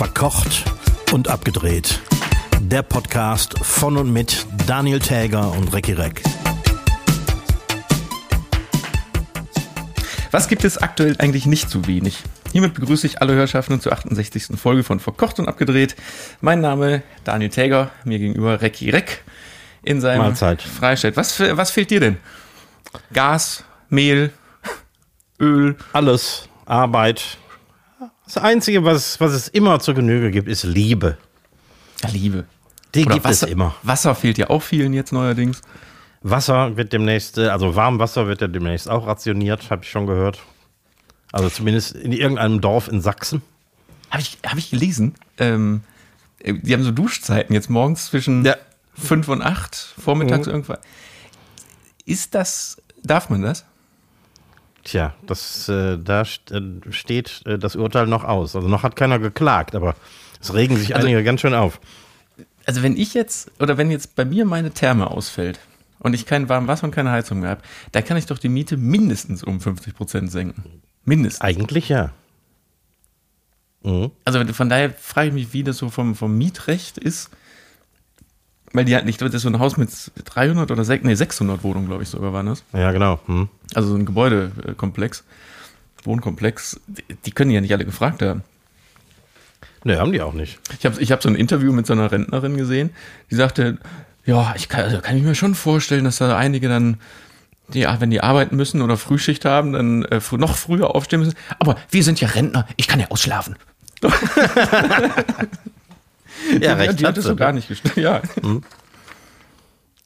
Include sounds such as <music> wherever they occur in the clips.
Verkocht und abgedreht. Der Podcast von und mit Daniel Täger und Recki Reck. Was gibt es aktuell eigentlich nicht zu wenig? Hiermit begrüße ich alle Hörschaften zur 68. Folge von Verkocht und Abgedreht. Mein Name Daniel Täger, mir gegenüber Recki Reck in seinem Mahlzeit. Freistaat. Was, was fehlt dir denn? Gas, Mehl, Öl? Alles, Arbeit. Das Einzige, was, was es immer zur Genüge gibt, ist Liebe. Liebe. Die Oder gibt Wasser, es immer. Wasser fehlt ja auch vielen jetzt neuerdings. Wasser wird demnächst, äh, also Warmwasser wird ja demnächst auch rationiert, habe ich schon gehört. Also zumindest in irgendeinem Dorf in Sachsen. Habe ich, hab ich gelesen. Ähm, äh, die haben so Duschzeiten jetzt morgens zwischen Ja. 5 und 8, vormittags Mhm. irgendwann. Ist das, darf man das? Tja, das, äh, da äh, steht äh, das Urteil noch aus. Also noch hat keiner geklagt, aber es regen sich Also- einige ganz schön auf. Also wenn ich jetzt, oder wenn jetzt bei mir meine Therme ausfällt und ich kein warmes Wasser und keine Heizung mehr habe, da kann ich doch die Miete mindestens um 50 Prozent senken. Mindestens. Eigentlich ja. Mhm. Also von daher frage ich mich, wie das so vom, vom Mietrecht ist. Weil die halt nicht, das ist so ein Haus mit 300 oder 6, nee, 600 Wohnungen, glaube ich, sogar waren das. Ja, genau. Hm. Also so ein Gebäudekomplex, Wohnkomplex. Die, die können ja nicht alle gefragt haben. Ne, haben die auch nicht. Ich habe ich hab so ein Interview mit so einer Rentnerin gesehen, die sagte, ja, ich kann, also kann ich mir schon vorstellen, dass da einige dann, die, wenn die arbeiten müssen oder Frühschicht haben, dann äh, noch früher aufstehen müssen. Aber wir sind ja Rentner, ich kann ja ausschlafen. <laughs> Ja, recht die hat es so gar nicht gestellt. <laughs> Ja.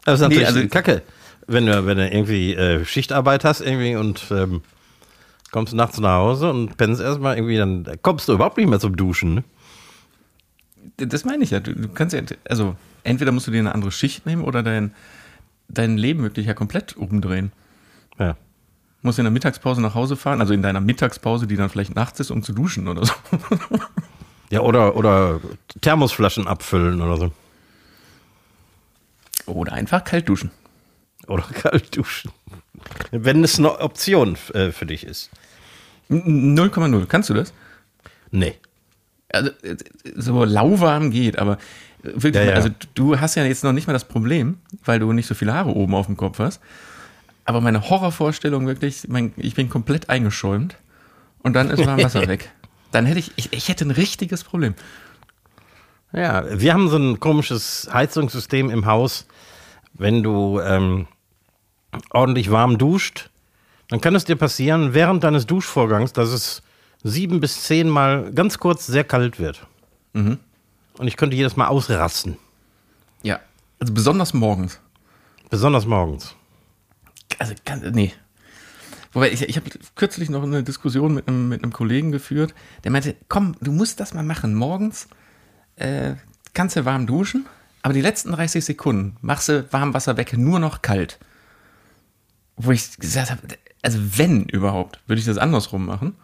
Das ist natürlich Nee, also- Kacke, wenn du, wenn du irgendwie äh, Schichtarbeit hast irgendwie und ähm, kommst nachts nach Hause und pennst erstmal irgendwie, dann kommst du überhaupt nicht mehr zum Duschen. Ne? Das meine ich ja. Du, du kannst ja, also entweder musst du dir eine andere Schicht nehmen oder dein, dein Leben wirklich ja komplett umdrehen. Ja. Musst in der Mittagspause nach Hause fahren, also in deiner Mittagspause, die dann vielleicht nachts ist, um zu duschen oder so. <laughs> Ja, oder, oder Thermosflaschen abfüllen oder so. Oder einfach kalt duschen. Oder <laughs> kalt duschen. Wenn es eine Option äh, für dich ist. 0,0. Kannst du das? Nee. Also, so lauwarm geht, aber wirklich, Ja, ja. also du hast ja jetzt noch nicht mal das Problem, weil du nicht so viele Haare oben auf dem Kopf hast. Aber meine Horrorvorstellung wirklich, mein, ich bin komplett eingeschäumt und dann ist warm Wasser <laughs> weg. Dann hätte ich, ich, ich hätte ein richtiges Problem. Ja, wir haben so ein komisches Heizungssystem im Haus. Wenn du ähm, ordentlich warm duscht, dann kann es dir passieren, während deines Duschvorgangs, dass es sieben bis zehn Mal ganz kurz sehr kalt wird. Und ich könnte jedes Mal ausrasten. Ja. Also besonders morgens. Besonders morgens. Also, ganz, nee. Wobei, ich, ich habe kürzlich noch eine Diskussion mit einem, mit einem Kollegen geführt, der meinte, komm, du musst das mal machen. Morgens äh, kannst du warm duschen, aber die letzten 30 Sekunden machst du Warmwasser weg, nur noch kalt. Wo ich gesagt habe, also wenn überhaupt, würde ich das andersrum machen.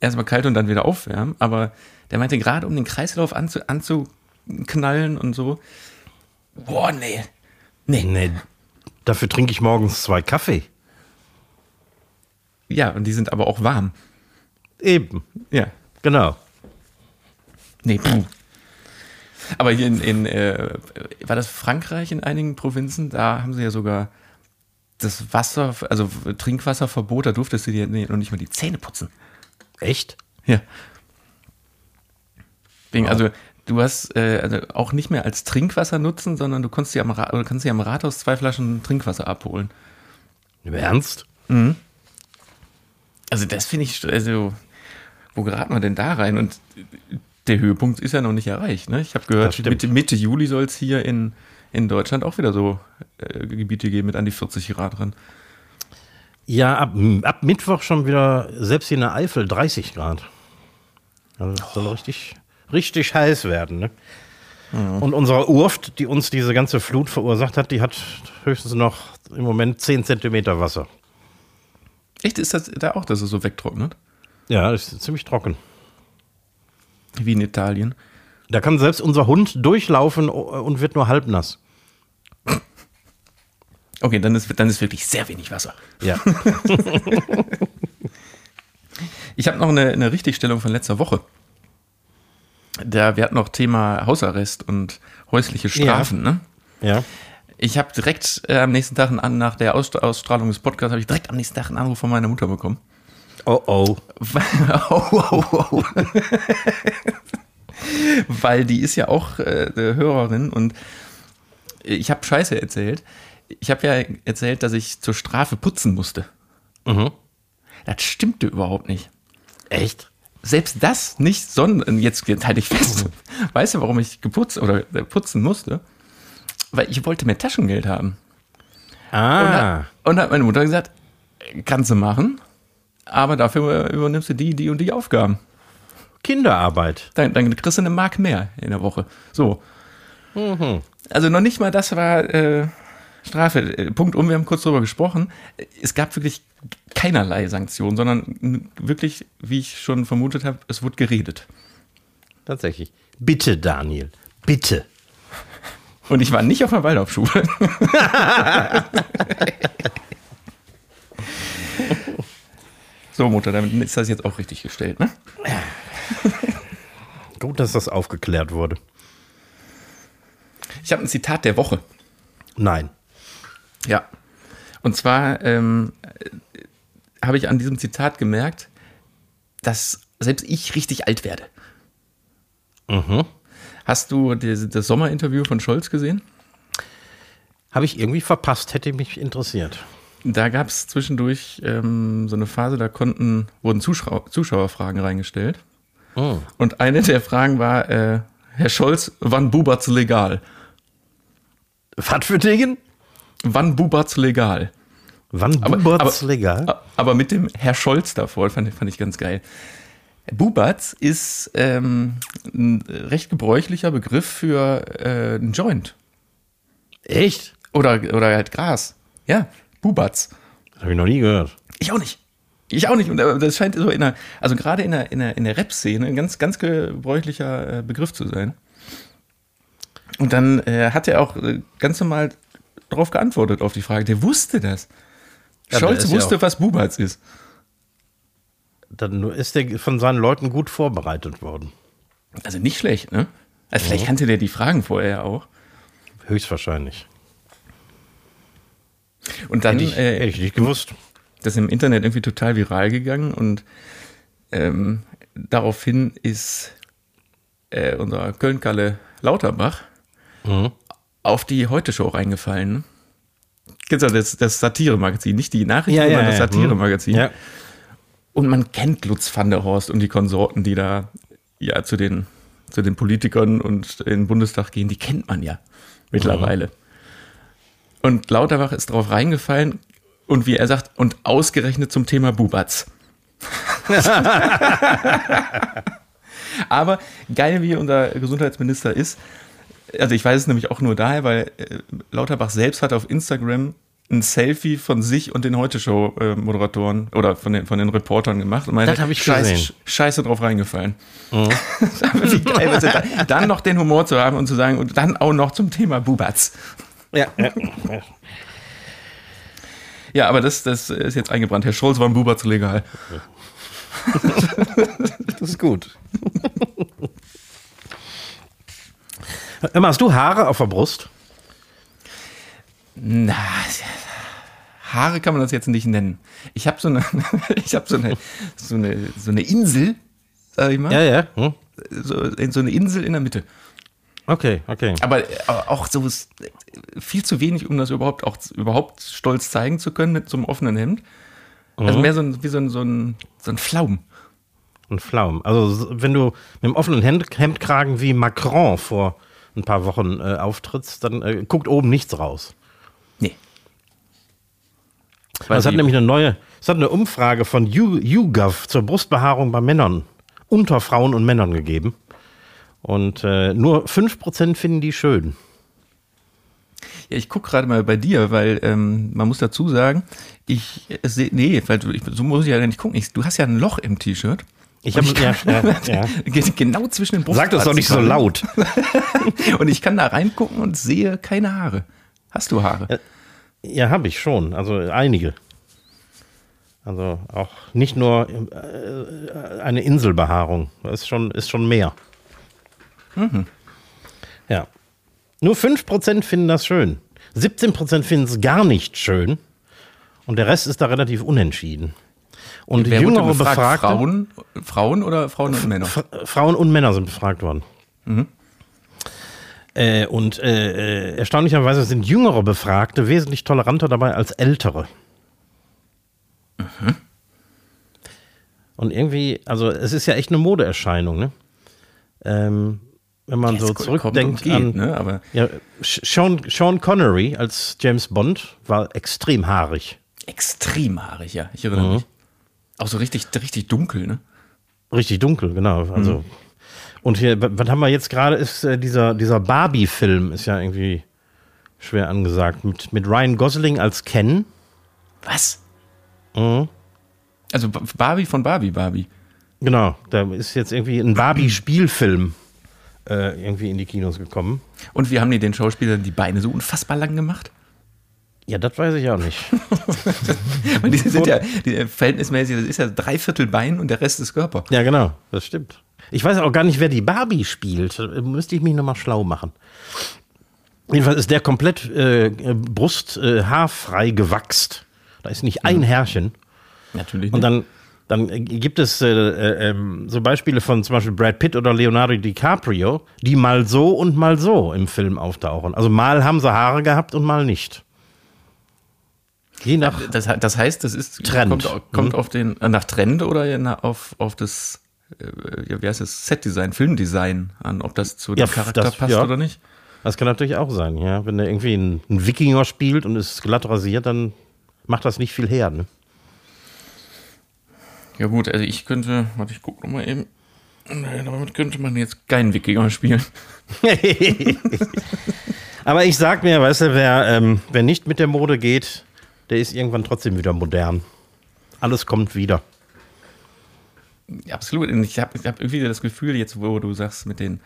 Erstmal kalt und dann wieder aufwärmen, aber der meinte, gerade um den Kreislauf anzu, anzuknallen und so, boah, nee. Nee, Nee, dafür trinke ich morgens zwei Kaffee. Ja, und die sind aber auch warm. Eben, Ja. genau. Nee, puh. Aber hier in, in äh, war das Frankreich in einigen Provinzen, da haben sie ja sogar das Wasser, also Trinkwasserverbot, da durftest du dir nee, noch nicht mal die Zähne putzen. Echt? Ja. Wegen, also du hast äh, also auch nicht mehr als Trinkwasser nutzen, sondern du kannst dir am, Ra kannst dir am Rathaus zwei Flaschen Trinkwasser abholen. Im Ernst? Also das finde ich, also wo geraten wir denn da rein? Und der Höhepunkt ist ja noch nicht erreicht. Ne? Ich habe Das gehört. Mitte, Mitte Juli soll es hier in, in Deutschland auch wieder so äh, Gebiete geben mit an die 40 Grad dran. Ja, ab, ab Mittwoch schon wieder, selbst in der Eifel, 30 Grad. Also es soll richtig, richtig heiß werden. Ne? Und unsere Urft, die uns diese ganze Flut verursacht hat, die hat höchstens noch im Moment 10 Zentimeter Wasser. Echt, ist das da auch, dass es so wegtrocknet? Ja, das ist ziemlich trocken. Wie in Italien. Da kann selbst unser Hund durchlaufen und wird nur halb nass. Okay, dann ist, dann ist wirklich sehr wenig Wasser. Ja. <laughs> Ich habe noch eine, eine Richtigstellung von letzter Woche. Da, wir hatten noch Thema Hausarrest und häusliche Strafen, ne? Ja. Ich habe direkt äh, am nächsten Tag, an, nach der Ausst- Ausstrahlung des Podcasts, habe ich direkt am nächsten Tag einen Anruf von meiner Mutter bekommen. Oh oh. <laughs> oh, oh, oh. <laughs> Weil die ist ja auch äh, eine Hörerin und ich habe Scheiße erzählt. Ich habe ja erzählt, dass ich zur Strafe putzen musste. Mhm. Das stimmte überhaupt nicht. Echt? Selbst das nicht, sondern jetzt, halte ich fest. Weißt du, warum ich geputzt oder äh, putzen musste? Weil ich wollte mehr Taschengeld haben. Und, Ah. hat, und hat meine Mutter gesagt, kannst du machen, aber dafür übernimmst du die, die und die Aufgaben. Kinderarbeit. Dann, dann kriegst du eine Mark mehr in der Woche. So. Also noch nicht mal das war äh, Strafe. Punkt um, wir haben kurz drüber gesprochen. Es gab wirklich keinerlei Sanktionen, sondern wirklich, wie ich schon vermutet habe, es wurde geredet. Tatsächlich. Bitte, Daniel. Bitte. Und ich war nicht auf der Waldorfschule. <laughs> so, Mutter, damit ist das jetzt auch richtig gestellt, ne? <laughs> Gut, dass das aufgeklärt wurde. Ich habe ein Zitat der Woche. Nein. Ja. Und zwar ähm, äh, habe ich an diesem Zitat gemerkt, dass selbst ich richtig alt werde. Mhm. Hast du das Sommerinterview von Scholz gesehen? Habe ich irgendwie verpasst, hätte mich interessiert. Da gab es zwischendurch ähm, so eine Phase, da konnten, wurden Zuschauer, Zuschauerfragen reingestellt. Oh. Und eine der Fragen war, äh, Herr Scholz, wann bubert's legal? Was für Dingen? Wann bubert's legal? Wann Aber- bubert's aber- legal? Aber mit dem Herr Scholz davor, fand, fand ich ganz geil. Bubatz ist ähm, ein recht gebräuchlicher Begriff für äh, einen Joint. Echt? Oder, oder halt Gras. Ja, Bubatz. Habe ich noch nie gehört. Ich auch nicht. Ich auch nicht. Und äh, das scheint so in der, also gerade in der, in der, in der Rap-Szene ein ganz, ganz gebräuchlicher äh, Begriff zu sein. Und dann äh, hat er auch äh, ganz normal darauf geantwortet, auf die Frage. Der wusste das. Ja, Scholz ja wusste, auch- was Bubatz ist. Dann ist der von seinen Leuten gut vorbereitet worden. Also nicht schlecht, ne? Also vielleicht kannte der die Fragen vorher auch. Höchstwahrscheinlich. Und dann Hätte ich, äh, hätte ich nicht gewusst. das ist im Internet irgendwie total viral gegangen und ähm, daraufhin ist äh, unser Köln-Kalle Lauterbach Mhm. auf die Heute-Show reingefallen. Kennst du das, das Satire-Magazin, nicht die Nachrichten, sondern das Satire-Magazin. Ja. Und man kennt Lutz van der Horst und die Konsorten, die da ja zu den, zu den Politikern und in den Bundestag gehen, die kennt man ja mittlerweile. Und Lauterbach ist drauf reingefallen und wie er sagt, und ausgerechnet zum Thema Bubatz. <laughs> Aber geil, wie unser Gesundheitsminister ist, also ich weiß es nämlich auch nur daher, weil äh, Lauterbach selbst hat auf Instagram ein Selfie von sich und den Heute-Show-Moderatoren oder von den, von den Reportern gemacht. Und meinte, Das hab ich scheiße, gesehen. Scheiße drauf reingefallen. War wirklich geil, was da, dann noch den Humor zu haben und zu sagen, und dann auch noch zum Thema Bubatz. Ja, ja. <laughs> Ja, aber das, das ist jetzt eingebrannt. Herr Scholz war ein Bubatz legal. <laughs> Das ist gut. Immer, hast du Haare auf der Brust? Na, Haare kann man das jetzt nicht nennen. Ich habe so eine, <laughs> ich habe so eine, so eine, so eine Insel, sag ich mal, Ja, ja. Hm? so, so eine Insel in der Mitte. Okay, okay. Aber auch so viel zu wenig, um das überhaupt auch überhaupt stolz zeigen zu können mit so einem offenen Hemd. Also mehr so ein, wie so ein, so ein, so ein Flaum. Ein Flaum. Also, wenn du mit dem offenen Hemd, Hemdkragen wie Macron vor ein paar Wochen äh, auftrittst, dann äh, guckt oben nichts raus. Nee. Es hat nämlich eine neue, es hat eine Umfrage von You- YouGov zur Brustbehaarung bei Männern unter Frauen und Männern gegeben. Und äh, nur 5% finden die schön. Ja, ich gucke gerade mal bei dir, weil ähm, man muss dazu sagen, ich sehe, nee, weil ich, so muss ich ja nicht gucken. Ich, du hast ja ein Loch im T-Shirt. Ich habe ja, ja, <laughs> ja. Ge- Genau zwischen den Sag das doch nicht so laut. <laughs> Und ich kann da reingucken und sehe keine Haare. Hast du Haare? Ja, habe ich schon. Also einige. Also auch nicht nur äh, eine Inselbehaarung. Das ist schon, ist schon mehr. Ja. Nur 5% finden das schön. 17% finden es gar nicht schön. Und der Rest ist da relativ unentschieden. Und Wer jüngere befragt? Befragte, Frauen, Frauen oder Frauen und Männer? Frauen und Männer sind befragt worden. Äh, und äh, äh, erstaunlicherweise sind jüngere Befragte wesentlich toleranter dabei als ältere. Und irgendwie, also es ist ja echt eine Modeerscheinung, ne? Ähm, wenn man so Es kommt zurückdenkt geht, an ne? Aber ja, Sean, Sean Connery als James Bond war extrem haarig. extrem haarig, ja. Ich erinnere mich. Auch so richtig, richtig dunkel, ne? Richtig dunkel, genau. Also und hier, wa- was haben wir jetzt gerade? Ist äh, dieser dieser Barbie-Film ist ja irgendwie schwer angesagt mit mit Ryan Gosling als Ken. Was? Also B- Barbie von Barbie, Barbie. Genau, da ist jetzt irgendwie ein Barbie-Spielfilm äh, irgendwie in die Kinos gekommen. Und wie haben die den Schauspielern die Beine so unfassbar lang gemacht? Ja, das weiß ich auch nicht. <laughs> Weil die sind ja die, äh, verhältnismäßig, das ist ja Dreiviertel Bein und der Rest ist Körper. Ja, genau, das stimmt. Ich weiß auch gar nicht, wer die Barbie spielt. Müsste ich mich nochmal schlau machen. Jedenfalls ist der komplett äh, Brust äh, haarfrei gewachst. Da ist nicht ein Härchen. Natürlich Und nicht. dann, dann gibt es äh, äh, ähm, so Beispiele von zum Beispiel Brad Pitt oder Leonardo DiCaprio, die mal so und mal so im Film auftauchen. Also mal haben sie Haare gehabt und mal nicht. Je nach. Das, das heißt, das ist Trend. kommt, kommt auf den äh, nach Trend oder auf, auf das ja, wie heißt es Setdesign, Filmdesign an, ob das zu dem Ja, Charakter das- passt ja. oder nicht. Das kann natürlich auch sein, ja. Wenn der irgendwie einen, einen Wikinger spielt und ist glatt rasiert, dann macht das nicht viel her. Ne? Ja gut, also ich könnte, warte, ich guck noch mal eben. Nee, damit könnte man jetzt keinen Wikinger spielen. <laughs> Aber ich sag mir, weißt du, wer, ähm, wer nicht mit der Mode geht, der ist irgendwann trotzdem wieder modern. Alles kommt wieder. Absolut. Ich habe ich hab irgendwie das Gefühl, jetzt wo du sagst mit den,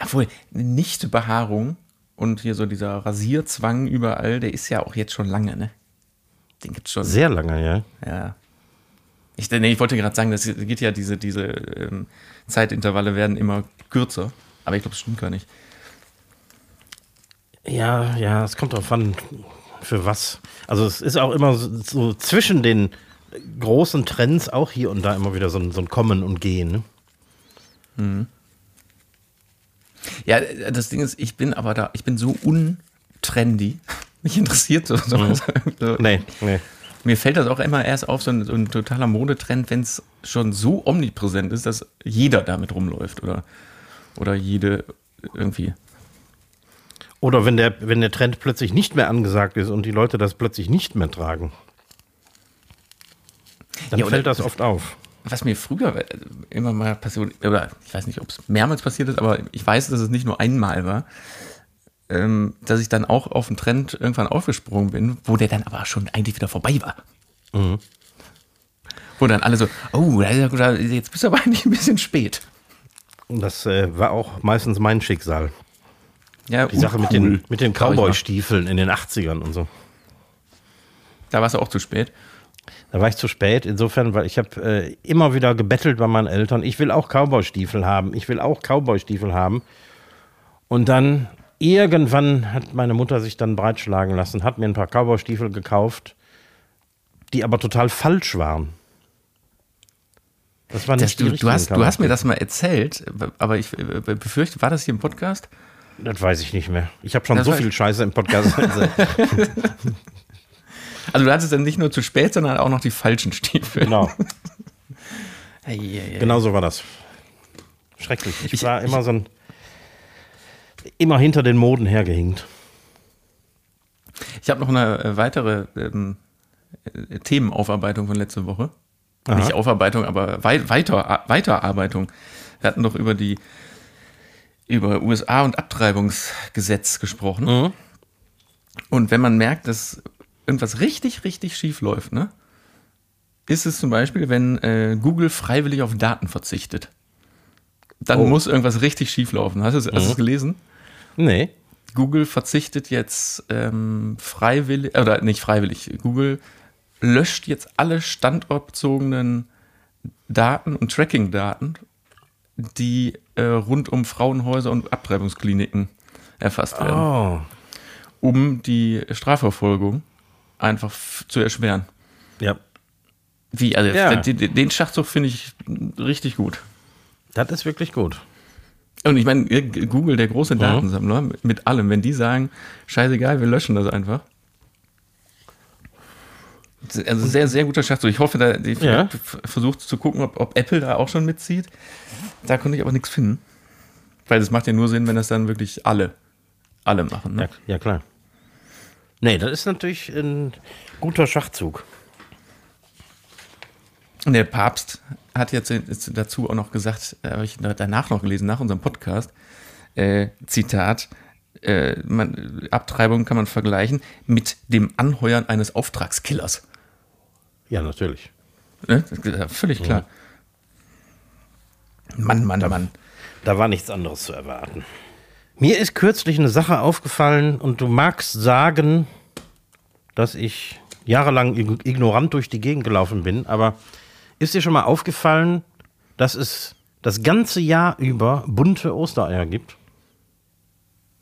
obwohl, nicht Behaarung und hier so dieser Rasierzwang überall, der ist ja auch jetzt schon lange, ne? Den gibt's schon. Sehr lange, ja. Ja. Ich, nee, ich wollte gerade sagen, das geht ja, diese, diese ähm, Zeitintervalle werden immer kürzer. Aber ich glaube, das stimmt gar nicht. Ja, ja, es kommt drauf an, für was. Also es ist auch immer so, so zwischen den großen Trends auch hier und da immer wieder so ein, so ein Kommen und Gehen. Ne? Ja, das Ding ist, ich bin aber da, ich bin so untrendy. <laughs> Mich interessiert so. so, so. Nee, nee. Mir fällt das auch immer erst auf, so ein, so ein totaler Modetrend, wenn es schon so omnipräsent ist, dass jeder damit rumläuft oder, oder jede irgendwie. Oder wenn der, wenn der Trend plötzlich nicht mehr angesagt ist und die Leute das plötzlich nicht mehr tragen. Dann Ja, fällt das oft auf. Was mir früher immer mal passiert, oder ich weiß nicht, ob es mehrmals passiert ist, aber ich weiß, dass es nicht nur einmal war, ähm, dass ich dann auch auf einen Trend irgendwann aufgesprungen bin, wo der dann aber schon eigentlich wieder vorbei war. Wo dann alle so, oh, jetzt bist du aber eigentlich ein bisschen spät. Und das äh, war auch meistens mein Schicksal. Ja, Die Sache mit den, mit den. Cowboy-Stiefeln in den 80ern und so. Da warst du auch zu spät. Da war ich zu spät, insofern, weil ich habe äh, immer wieder gebettelt bei meinen Eltern, ich will auch Cowboy-Stiefel haben, ich will auch Cowboy-Stiefel haben. Und dann irgendwann hat meine Mutter sich dann breitschlagen lassen, hat mir ein paar Cowboy-Stiefel gekauft, die aber total falsch waren. Das war Das, nicht die du, du, hast, du hast mir das mal erzählt, aber ich äh, befürchte, war das hier im Podcast? Das weiß ich nicht mehr. Ich habe schon Das so viel Scheiße im Podcast. <laughs> <laughs> Also du hattest dann nicht nur zu spät, sondern auch noch die falschen Stiefel. genau, <laughs> Ei, ei, ei. genau so war das. Schrecklich. Ich, Ich- war immer so ein. Immer hinter den Moden hergehinkt. Ich habe noch eine äh, weitere ähm, äh, Themenaufarbeitung von letzter Woche. Aha. Nicht Aufarbeitung, aber wei weiter, Weiterarbeitung. Wir hatten doch über die über USA und Abtreibungsgesetz gesprochen. Mhm. Und wenn man merkt, dass irgendwas richtig, richtig schief läuft, ne, ist es zum Beispiel, wenn äh, Google freiwillig auf Daten verzichtet. Dann Oh. muss irgendwas richtig schief laufen. Hast du es es gelesen? Nee. Google verzichtet jetzt ähm, freiwillig, oder nicht freiwillig, Google löscht jetzt alle standortbezogenen Daten und Tracking-Daten, die äh, rund um Frauenhäuser und Abtreibungskliniken erfasst werden, Oh. um die Strafverfolgung einfach zu erschweren. Ja. Wie, also Ja. den, den- Schachzug finde ich richtig gut. Das ist wirklich gut. Und ich meine, Google, der große Datensammler, mit- mit allem, wenn die sagen, scheißegal, wir löschen das einfach. Also sehr, sehr guter Schachzug. Ich hoffe, da die Ja. versucht zu gucken, ob, ob Apple da auch schon mitzieht. Da konnte ich aber nichts finden. Weil das macht ja nur Sinn, wenn das dann wirklich alle, alle machen. Ne? Ja, ja, klar. Nee, das ist natürlich ein guter Schachzug. Und der Papst hat jetzt dazu auch noch gesagt, äh, habe ich danach noch gelesen, nach unserem Podcast, äh, Zitat, äh, man, Abtreibung kann man vergleichen mit dem Anheuern eines Auftragskillers. Ja, natürlich. Ne? Ja völlig klar. Mann, Mann, Mann. Da war nichts anderes zu erwarten. Mir ist kürzlich eine Sache aufgefallen und du magst sagen, dass ich jahrelang ig- ignorant durch die Gegend gelaufen bin, aber ist dir schon mal aufgefallen, dass es das ganze Jahr über bunte Ostereier gibt?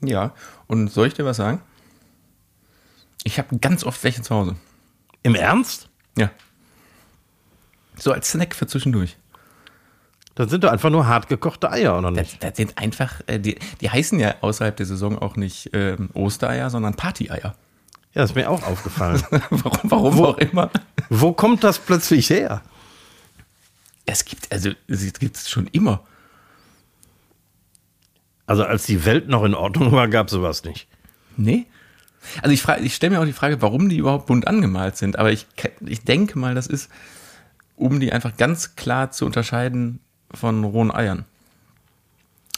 Ja, und soll ich dir was sagen? Ich habe ganz oft welche zu Hause. Im Ernst? Ja. So als Snack für zwischendurch. Das sind doch einfach nur hart gekochte Eier, oder Das, nicht? das sind einfach, äh, die, die heißen ja außerhalb der Saison auch nicht ähm, Ostereier, sondern Partyeier. Ja, ist mir auch aufgefallen. <laughs> warum warum auch immer. Wo kommt das plötzlich her? Es gibt, also es gibt es schon immer. Also als die Welt noch in Ordnung war, gab sowas nicht. Nee. Also ich, frage- ich stelle mir auch die Frage, warum die überhaupt bunt angemalt sind. Aber ich, ich denke mal, das ist, um die einfach ganz klar zu unterscheiden von rohen Eiern.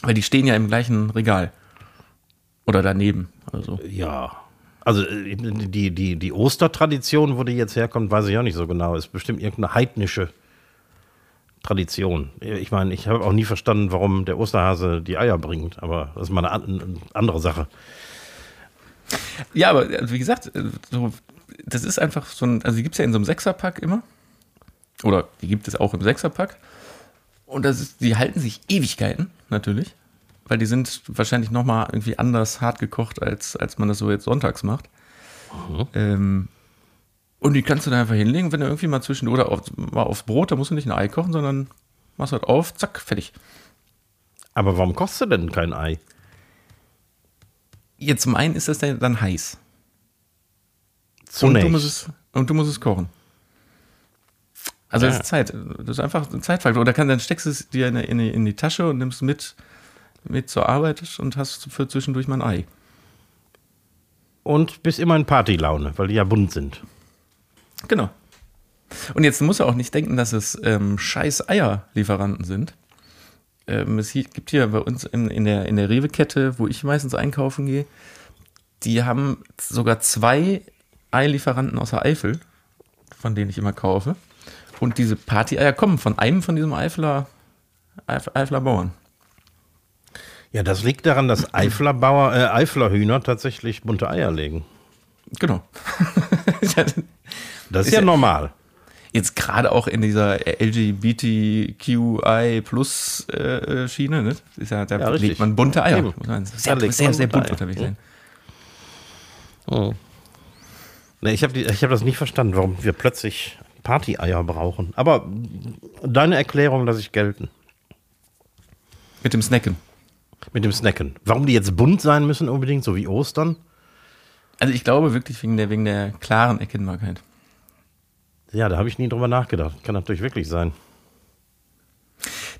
Weil die stehen ja im gleichen Regal. Oder daneben. Also. Ja. Also äh, die, die, die Ostertradition, wo die jetzt herkommt, weiß ich auch nicht so genau. Ist bestimmt irgendeine heidnische Tradition. Ich meine, ich habe auch nie verstanden, warum der Osterhase die Eier bringt, aber das ist mal eine an- eine andere Sache. Ja, aber äh, wie gesagt, äh, so, das ist einfach so ein, also die gibt es ja in so einem Sechserpack immer. Oder die gibt es auch im Sechserpack. Und das ist, die halten sich Ewigkeiten, natürlich. Weil die sind wahrscheinlich nochmal irgendwie anders hart gekocht, als, als man das so jetzt sonntags macht. Ähm, und die kannst du da einfach hinlegen, wenn du irgendwie mal zwischen oder auf, mal aufs Brot, da musst du nicht ein Ei kochen, sondern machst halt auf, zack, fertig. Aber warum kochst du denn kein Ei? Jetzt zum einen ist das dann dann heiß. Und Zunächst. du, musst es, und du musst es kochen. Also das Ja. ist Zeit. Das ist einfach ein Zeitfaktor. Oder kann, dann steckst du es dir in, die- in, in die Tasche und nimmst mit, mit zur Arbeit und hast für zwischendurch mal ein Ei. Und bist immer in Partylaune, weil die ja bunt sind. Genau. Und jetzt muss er auch nicht denken, dass es ähm, scheiß Eierlieferanten sind. Ähm, es gibt hier bei uns in, in der, in der Rewe-Kette, wo ich meistens einkaufen gehe, die haben sogar zwei Eilieferanten aus der Eifel, von denen ich immer kaufe. Und diese Party-Eier kommen von einem von diesem Eifler, Eif, Eifler Bauern. Ja, das liegt daran, dass Eifler, Bauer, äh, Eifler Hühner tatsächlich bunte Eier legen. Genau. <laughs> Das ist, ja, normal. Jetzt gerade auch in dieser LGBTQI Plus äh, Schiene, ne? Ist ja, da Ja, richtig. legt man bunte Eier. Eben. Sehr, sehr, sehr bunte bunt Eier. unterwegs sein. Oh. Nee, ich habe hab das nicht verstanden, warum wir plötzlich Party-Eier brauchen. Aber deine Erklärung lasse ich gelten. Mit dem Snacken. Mit dem Snacken. Warum die jetzt bunt sein müssen unbedingt, so wie Ostern? Also ich glaube wirklich wegen der, wegen der klaren Erkennbarkeit. Ja, da habe ich nie drüber nachgedacht. Kann natürlich wirklich sein.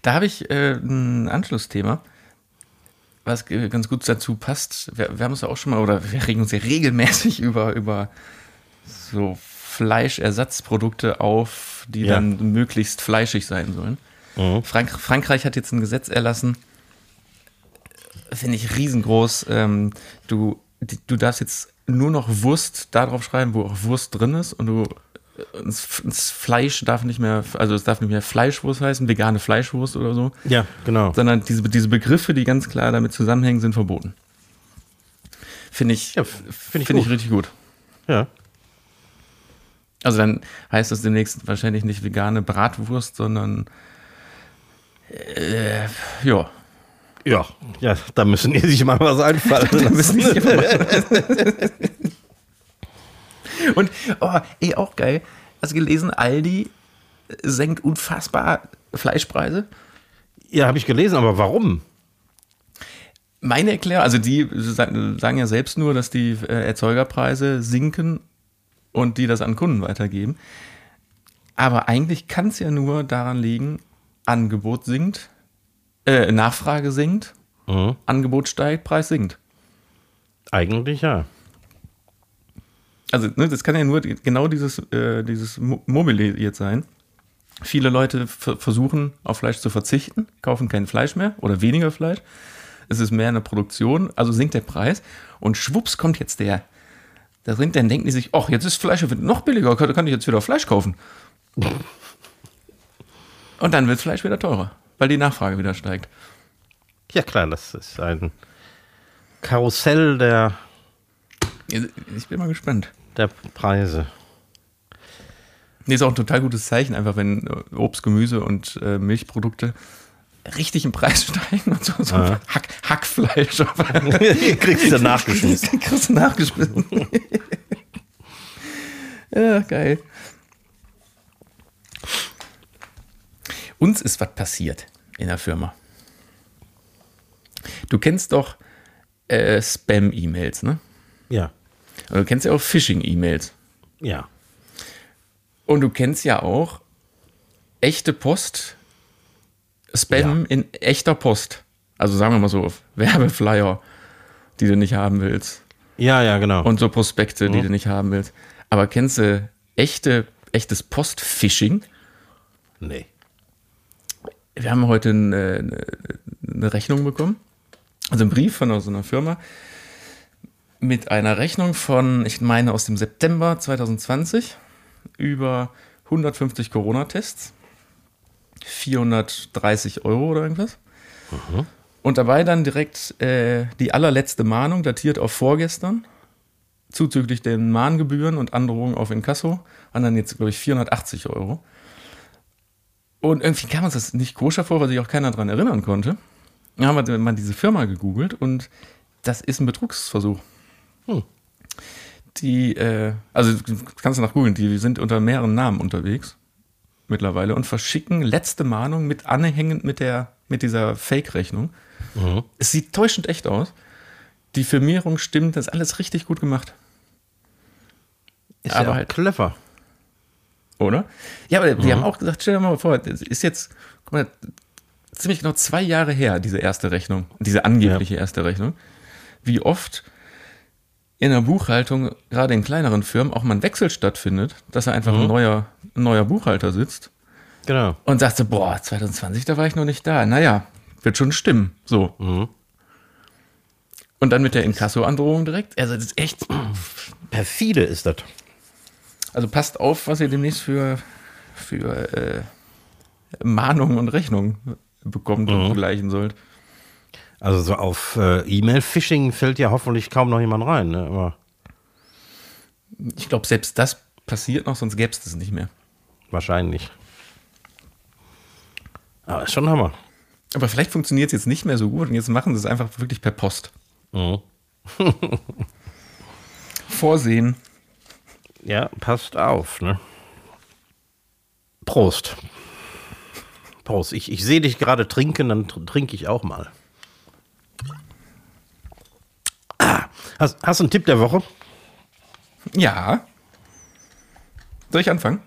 Da habe ich äh, ein Anschlussthema, was ganz gut dazu passt. Wir, wir haben uns ja auch schon mal, oder wir regen uns ja regelmäßig <laughs> über, über so Fleischersatzprodukte auf, die Ja. dann möglichst fleischig sein sollen. Mhm. Frank Frankreich hat jetzt ein Gesetz erlassen, finde ich riesengroß. Ähm, du, die, du darfst jetzt nur noch Wurst da drauf schreiben, wo auch Wurst drin ist und du das, das Fleisch darf nicht mehr, also es darf nicht mehr Fleischwurst heißen, vegane Fleischwurst oder so, Ja, genau. sondern diese, diese Begriffe, die ganz klar damit zusammenhängen, sind verboten. Finde ich, Ja, f- find ich finde ich richtig gut. Ja. Also dann heißt das demnächst wahrscheinlich nicht vegane Bratwurst, sondern Ja. Ja, ja, da müssen die sich mal was einfallen <laughs> lassen. Und, oh, ey, auch geil. Hast du gelesen, Aldi senkt unfassbar Fleischpreise? Ja, habe ich gelesen, aber warum? Meine Erklärung, also die sa- sagen ja selbst nur, dass die äh, Erzeugerpreise sinken und die das an Kunden weitergeben. Aber eigentlich kann es ja nur daran liegen, Angebot sinkt, äh, Nachfrage sinkt, Mhm. Angebot steigt, Preis sinkt. Eigentlich ja. Also ne, das kann ja nur genau dieses, äh, dieses Mo- Mobile jetzt sein. Viele Leute ver- versuchen auf Fleisch zu verzichten, kaufen kein Fleisch mehr oder weniger Fleisch. Es ist mehr eine Produktion, also sinkt der Preis. Und schwupps kommt jetzt der, der Rind, dann denken die sich, ach, jetzt ist Fleisch noch billiger, kann, kann ich jetzt wieder Fleisch kaufen. Und dann wird Fleisch wieder teurer, weil die Nachfrage wieder steigt. Ja klar, das ist ein Karussell der, Ich bin mal gespannt. der Preise. Nee, ist auch ein total gutes Zeichen, einfach wenn äh, Obst, Gemüse und äh, Milchprodukte richtig im Preis steigen und so, so Ja. Hack, Hackfleisch. <laughs> Kriegst du nachgeschmissen. <laughs> Kriegst du nachgeschmissen. <laughs> ja, geil. Uns ist was passiert in der Firma. Du kennst doch äh, Spam-E-Mails, ne? Ja, Und du kennst ja auch Phishing-E-Mails. ja. Und du kennst ja auch echte Post, Spam Ja. in echter Post. Also sagen wir mal so, Werbeflyer, die du nicht haben willst. Ja, ja, genau. Und so Prospekte, die du nicht haben willst. Aber kennst du echte, echtes Post-Phishing? nee. Wir haben heute eine, eine- eine Rechnung bekommen. Also einen Brief von so einer Firma mit einer Rechnung von, ich meine, aus dem September 2020 über 150 Corona-Tests. 430 Euro oder irgendwas. Und dabei dann direkt äh, die allerletzte Mahnung, datiert auf vorgestern, zuzüglich den Mahngebühren und Androhungen auf Inkasso, und dann jetzt, glaube ich, 480 Euro. Und irgendwie kam uns das nicht koscher vor, weil sich auch keiner daran erinnern konnte. Dann haben wir mal diese Firma gegoogelt und das ist ein Betrugsversuch. Hm. Die, äh, also kannst du nach googeln, die sind unter mehreren Namen unterwegs mittlerweile und verschicken letzte Mahnung mit anhängend mit der mit dieser Fake-Rechnung. Mhm. Es sieht täuschend echt aus. Die Firmierung stimmt, das ist alles richtig gut gemacht, Ist Aber ja halt- clever. oder? Ja, aber die haben auch gesagt, stell dir mal vor, das ist jetzt, guck mal, ziemlich genau zwei Jahre her, diese erste Rechnung, diese angebliche erste Rechnung. Wie oft in der Buchhaltung, gerade in kleineren Firmen, auch mal ein Wechsel stattfindet, dass da einfach ein, neuer, ein neuer Buchhalter sitzt Genau. und sagt so, boah, 2020, da war ich noch nicht da. Naja, wird schon stimmen. So. Mhm. Und dann mit der Inkasso-Androhung direkt. Also das ist echt, <clears throat> Perfide ist das. also passt auf, was ihr demnächst für, für äh, Mahnungen und Rechnungen bekommt und begleichen sollt. Also so auf äh, E-Mail-Phishing fällt ja hoffentlich kaum noch jemand rein. Ne? Aber Ich glaube, selbst das passiert noch, sonst gäbe es das nicht mehr. wahrscheinlich. Aber ist schon Hammer. Aber vielleicht funktioniert es jetzt nicht mehr so gut und jetzt machen sie es einfach wirklich per Post. Mhm. <laughs> Vorsehen. Ja, passt auf. Ne? Prost. Prost. Ich, ich sehe dich gerade trinken, dann tr- trinke ich auch mal. Ah, hast, hast du einen Tipp der Woche? Ja. Soll ich anfangen?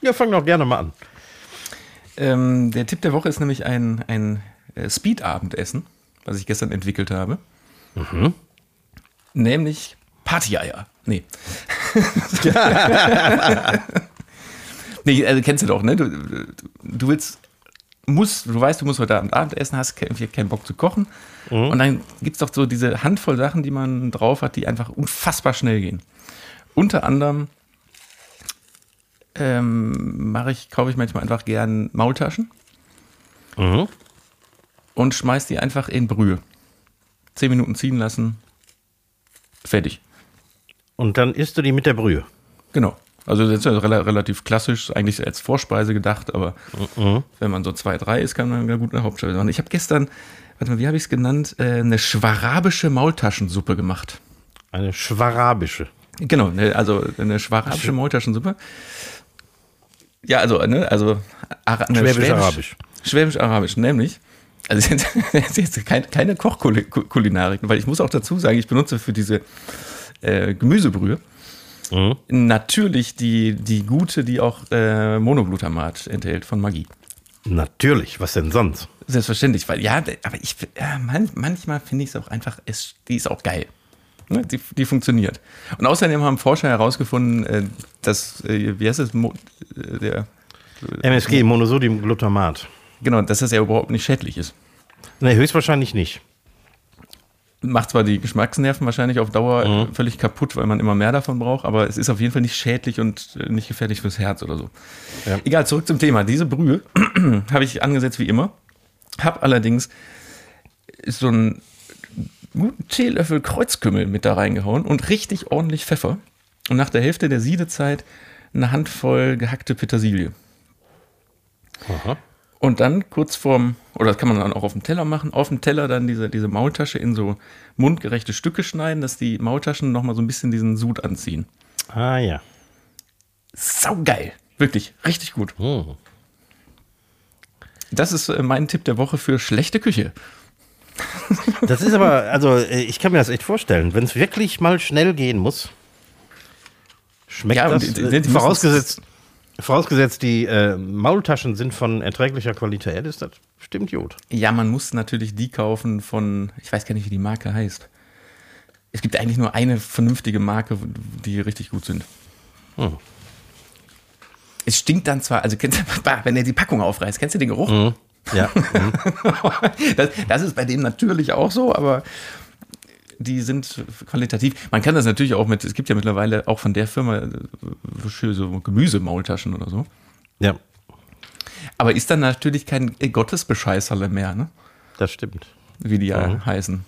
Ja, fang doch gerne mal an. Ähm, der Tipp der Woche ist nämlich ein, ein äh, Speed-Abendessen, was ich gestern entwickelt habe. Nämlich Partyeier. Nee. <laughs> nee, also kennst du doch, ne? Du, du willst, musst, du weißt, du musst heute Abend Abendessen, hast keinen Bock zu kochen. Und dann gibt es doch so diese Handvoll Sachen, die man drauf hat, die einfach unfassbar schnell gehen. Unter anderem ähm, mache ich, kaufe ich manchmal einfach gern Maultaschen Mhm. und schmeiß die einfach in Brühe. Zehn Minuten ziehen lassen. Fertig. Und dann isst du die mit der Brühe. Genau. Also das ist ja rela relativ klassisch, eigentlich als Vorspeise gedacht, aber wenn man so zwei, drei ist, kann man ja gut eine Hauptspeise machen. Ich habe gestern, warte mal, wie habe ich es genannt, äh, eine schwarabische Maultaschensuppe gemacht. Eine schwarabische. Genau, ne, also eine schwarabische Maultaschensuppe. Ja, also, ne, also Ara Schwäbisch-Arabisch. Schwäbisch-Arabisch, nämlich. Also <laughs> ist jetzt kein, keine Kochkulinarik, weil ich muss auch dazu sagen, ich benutze für diese äh, Gemüsebrühe Mhm. natürlich die, die gute, die auch äh, Monoglutamat enthält von Magie. Natürlich, was denn sonst? Selbstverständlich, weil ja, aber ich ja, man, manchmal finde ich es auch einfach, es, die ist auch geil. Ne, Die, die funktioniert. Und außerdem haben Forscher herausgefunden, äh, dass, äh, wie heißt es, Mo, äh, der, MSG, Monosodiumglutamat. genau, dass das ja überhaupt nicht schädlich ist. Ne, höchstwahrscheinlich nicht. Macht zwar die Geschmacksnerven wahrscheinlich auf Dauer äh, völlig kaputt, weil man immer mehr davon braucht, aber es ist auf jeden Fall nicht schädlich und äh, nicht gefährlich fürs Herz oder so. Ja. Egal, zurück zum Thema. Diese Brühe <clears throat> habe ich angesetzt wie immer, habe allerdings so einen guten Teelöffel Kreuzkümmel mit da reingehauen und richtig ordentlich Pfeffer. Und nach der Hälfte der Siedezeit eine Handvoll gehackte Petersilie. Aha. Und dann kurz vorm, oder das kann man dann auch auf dem Teller machen, auf dem Teller dann diese, diese Maultasche in so mundgerechte Stücke schneiden, dass die Maultaschen nochmal so ein bisschen diesen Sud anziehen. Ah ja. Saugeil. Wirklich, richtig gut. Hm. Das ist äh, mein Tipp der Woche für schlechte Küche. <laughs> Das ist aber, also äh, ich kann mir das echt vorstellen, wenn es wirklich mal schnell gehen muss, schmeckt Ja, das, die- äh, die- die vorausgesetzt, vorausgesetzt die äh, Maultaschen sind von erträglicher Qualität, ist das bestimmt gut. Ja, man muss natürlich die kaufen von, ich weiß gar nicht, wie die Marke heißt. Es gibt eigentlich nur eine vernünftige Marke, die richtig gut sind. Hm. Es stinkt dann zwar, also kennst du, <laughs> wenn er die Packung aufreißt, kennst du den Geruch? Ja. <laughs> mhm. das, das ist bei denen natürlich auch so, aber die sind qualitativ. Man kann das natürlich auch mit, es gibt ja mittlerweile auch von der Firma äh, für so Gemüsemaultaschen oder so. ja, Aber ist dann natürlich kein Gottesbescheißerle mehr, ne? das stimmt. Wie die ja heißen.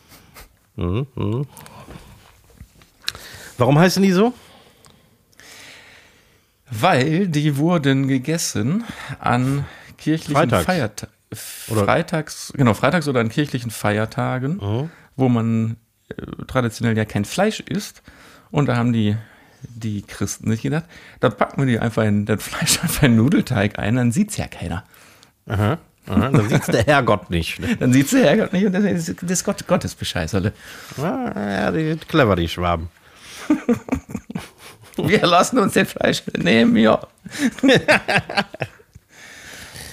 Warum heißen die so? Weil die wurden gegessen an kirchlichen. Feiertagen. Freitags, genau, freitags oder an kirchlichen Feiertagen, Mhm. wo man äh, traditionell ja kein Fleisch isst. Und da haben die, die Christen sich gedacht, da packen wir die einfach in das Fleisch <laughs> einfach in den Nudelteig ein, dann sieht's ja keiner. Aha. Aha. Dann sieht der Herrgott nicht. Ne? Dann sieht's der Herrgott nicht und das ist das Gott, Gottesbescheißerle. Ah, ja, die, clever, die Schwaben. <laughs> Wir lassen uns den Fleisch nehmen, ja. <laughs>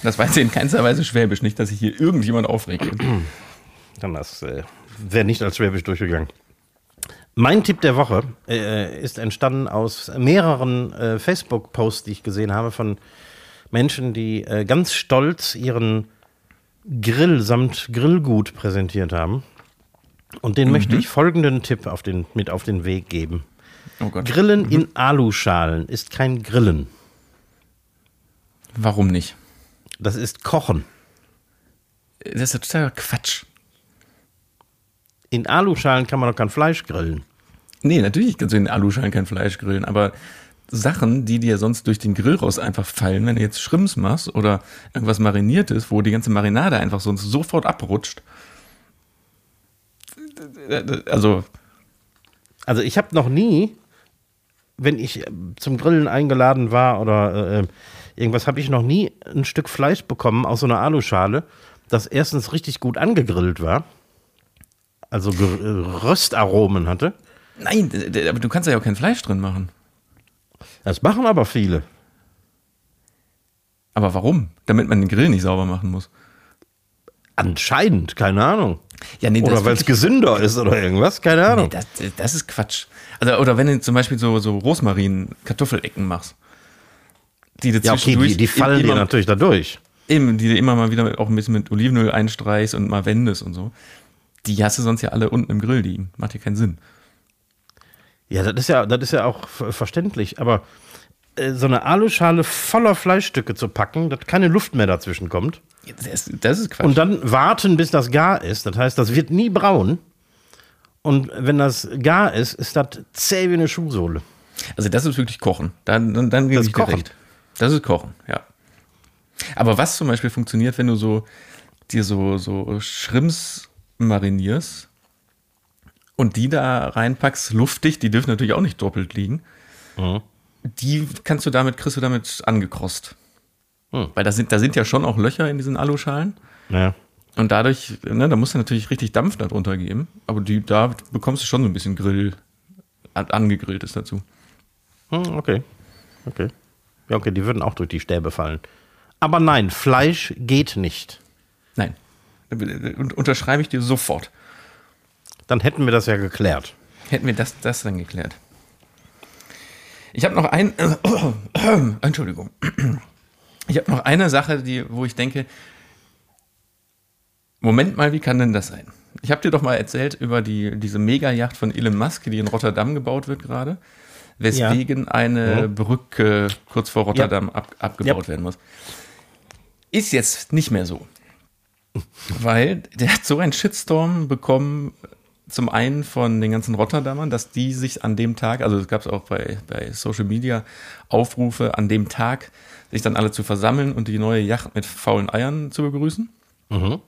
Das war jetzt in keinster Weise schwäbisch, nicht, dass sich hier irgendjemand aufregt. Dann das äh, wäre nicht als Schwäbisch durchgegangen. Mein Tipp der Woche äh, ist entstanden aus mehreren äh, Facebook-Posts, die ich gesehen habe von Menschen, die äh, ganz stolz ihren Grill samt Grillgut präsentiert haben. Und den möchte ich folgenden Tipp auf den, mit auf den Weg geben. Oh. Grillen in Aluschalen ist kein Grillen. Warum nicht? Das ist Kochen. Das ist totaler Quatsch. In Aluschalen kann man doch kein Fleisch grillen. Nee, natürlich kannst du in Aluschalen kein Fleisch grillen, aber Sachen, die dir sonst durch den Grill raus einfach fallen, wenn du jetzt Schrimps machst oder irgendwas Mariniertes, wo die ganze Marinade einfach sonst sofort abrutscht. Also, Also ich habe noch nie, wenn ich äh, zum Grillen eingeladen war oder äh, irgendwas, habe ich noch nie ein Stück Fleisch bekommen aus so einer Aluschale, das erstens richtig gut angegrillt war, also äh, Röstaromen hatte. nein, aber du kannst ja auch kein Fleisch drin machen. Das machen aber viele. Aber warum? Damit man den Grill nicht sauber machen muss. Anscheinend, keine Ahnung. Ja, nee, Oder weil es gesünder ist oder irgendwas, keine Ahnung. Nee, das, das ist Quatsch. Also, oder wenn du zum Beispiel so, so Rosmarin-Kartoffelecken machst. Die du ja, okay, die, die fallen dir immer, natürlich dadurch. Eben, die du immer mal wieder auch ein bisschen mit Olivenöl einstreichst und mal wendest und so. Die hast du sonst ja alle unten im Grill liegen. Macht ja keinen Sinn. Ja, das ist ja, das ist ja auch ver- verständlich, aber äh, so eine Aluschale voller Fleischstücke zu packen, dass keine Luft mehr dazwischen kommt. Das, das ist Quatsch. Und dann warten, bis das gar ist. Das heißt, das wird nie braun. Und wenn das gar ist, ist das zäh wie eine Schuhsohle. Also das ist wirklich Kochen. Dann, dann, dann gebe Das ich ist Kochen. recht. Das ist Kochen, ja. Aber was zum Beispiel funktioniert, wenn du so dir so, so Shrimps marinierst und die da reinpackst, luftig, die dürfen natürlich auch nicht doppelt liegen. Mhm. Die kannst du damit, kriegst du damit angekrost. Hm. Weil da sind, da sind ja schon auch Löcher in diesen Aluschalen. Ja. Und dadurch, ne, da musst du natürlich richtig Dampf darunter geben. Aber die, da bekommst du schon so ein bisschen Grill, an- angegrilltes dazu. Hm, okay. Okay. Ja, okay, die würden auch durch die Stäbe fallen. Aber nein, Fleisch geht nicht. Nein. Und unterschreibe ich dir sofort. Dann hätten wir das ja geklärt. Hätten wir das, das dann geklärt. Ich habe noch ein. <coughs> Entschuldigung. Ich habe noch eine Sache, die, wo ich denke, Moment mal, wie kann denn das sein? Ich habe dir doch mal erzählt über die, diese Mega-Yacht von Elon Musk, die in Rotterdam gebaut wird gerade, weswegen eine Ja. Brücke kurz vor Rotterdam ab, abgebaut Ja. werden muss. Ist jetzt nicht mehr so. Weil der hat so einen Shitstorm bekommen, zum einen von den ganzen Rotterdamern, dass die sich an dem Tag, also es gab es auch bei, bei Social Media Aufrufe, an dem Tag sich dann alle zu versammeln und die neue Yacht mit faulen Eiern zu begrüßen. Mhm.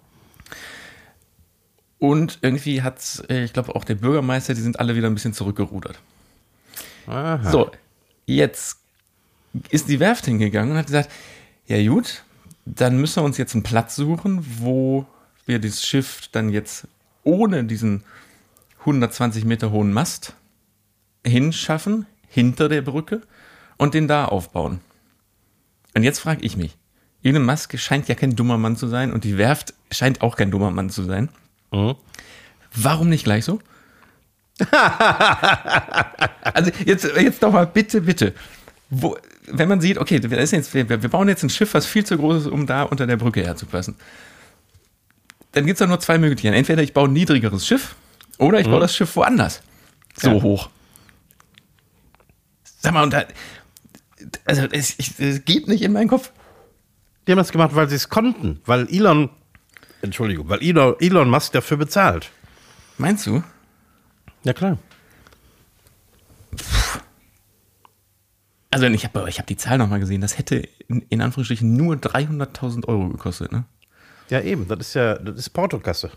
Und irgendwie hat, ich glaube, auch der Bürgermeister, die sind alle wieder ein bisschen zurückgerudert. Aha. So, jetzt ist die Werft hingegangen und hat gesagt, ja gut, dann müssen wir uns jetzt einen Platz suchen, wo wir dieses Schiff dann jetzt ohne diesen 120 Meter hohen Mast hinschaffen, hinter der Brücke und den da aufbauen. Und jetzt frage ich mich, Elon Musk scheint ja kein dummer Mann zu sein und die Werft scheint auch kein dummer Mann zu sein. Mhm. Warum nicht gleich so? <laughs> also jetzt, jetzt doch mal bitte, bitte. Wo, wenn man sieht, okay, jetzt, wir, wir bauen jetzt ein Schiff, was viel zu groß ist, um da unter der Brücke herzupassen. Dann gibt es doch nur zwei Möglichkeiten. Entweder ich baue ein niedrigeres Schiff oder ich baue das Schiff woanders. So Ja. hoch. Sag mal, und da, also es, es geht nicht in meinen Kopf. Die haben das gemacht, weil sie es konnten. Weil Elon, Entschuldigung, weil Elon, Elon Musk dafür bezahlt. Meinst du? Ja, klar. Also ich habe ich hab die Zahl nochmal gesehen. Das hätte in, in Anführungsstrichen nur 300.000 Euro gekostet, ne? Ja, eben. Das ist ja, das ist Portokasse.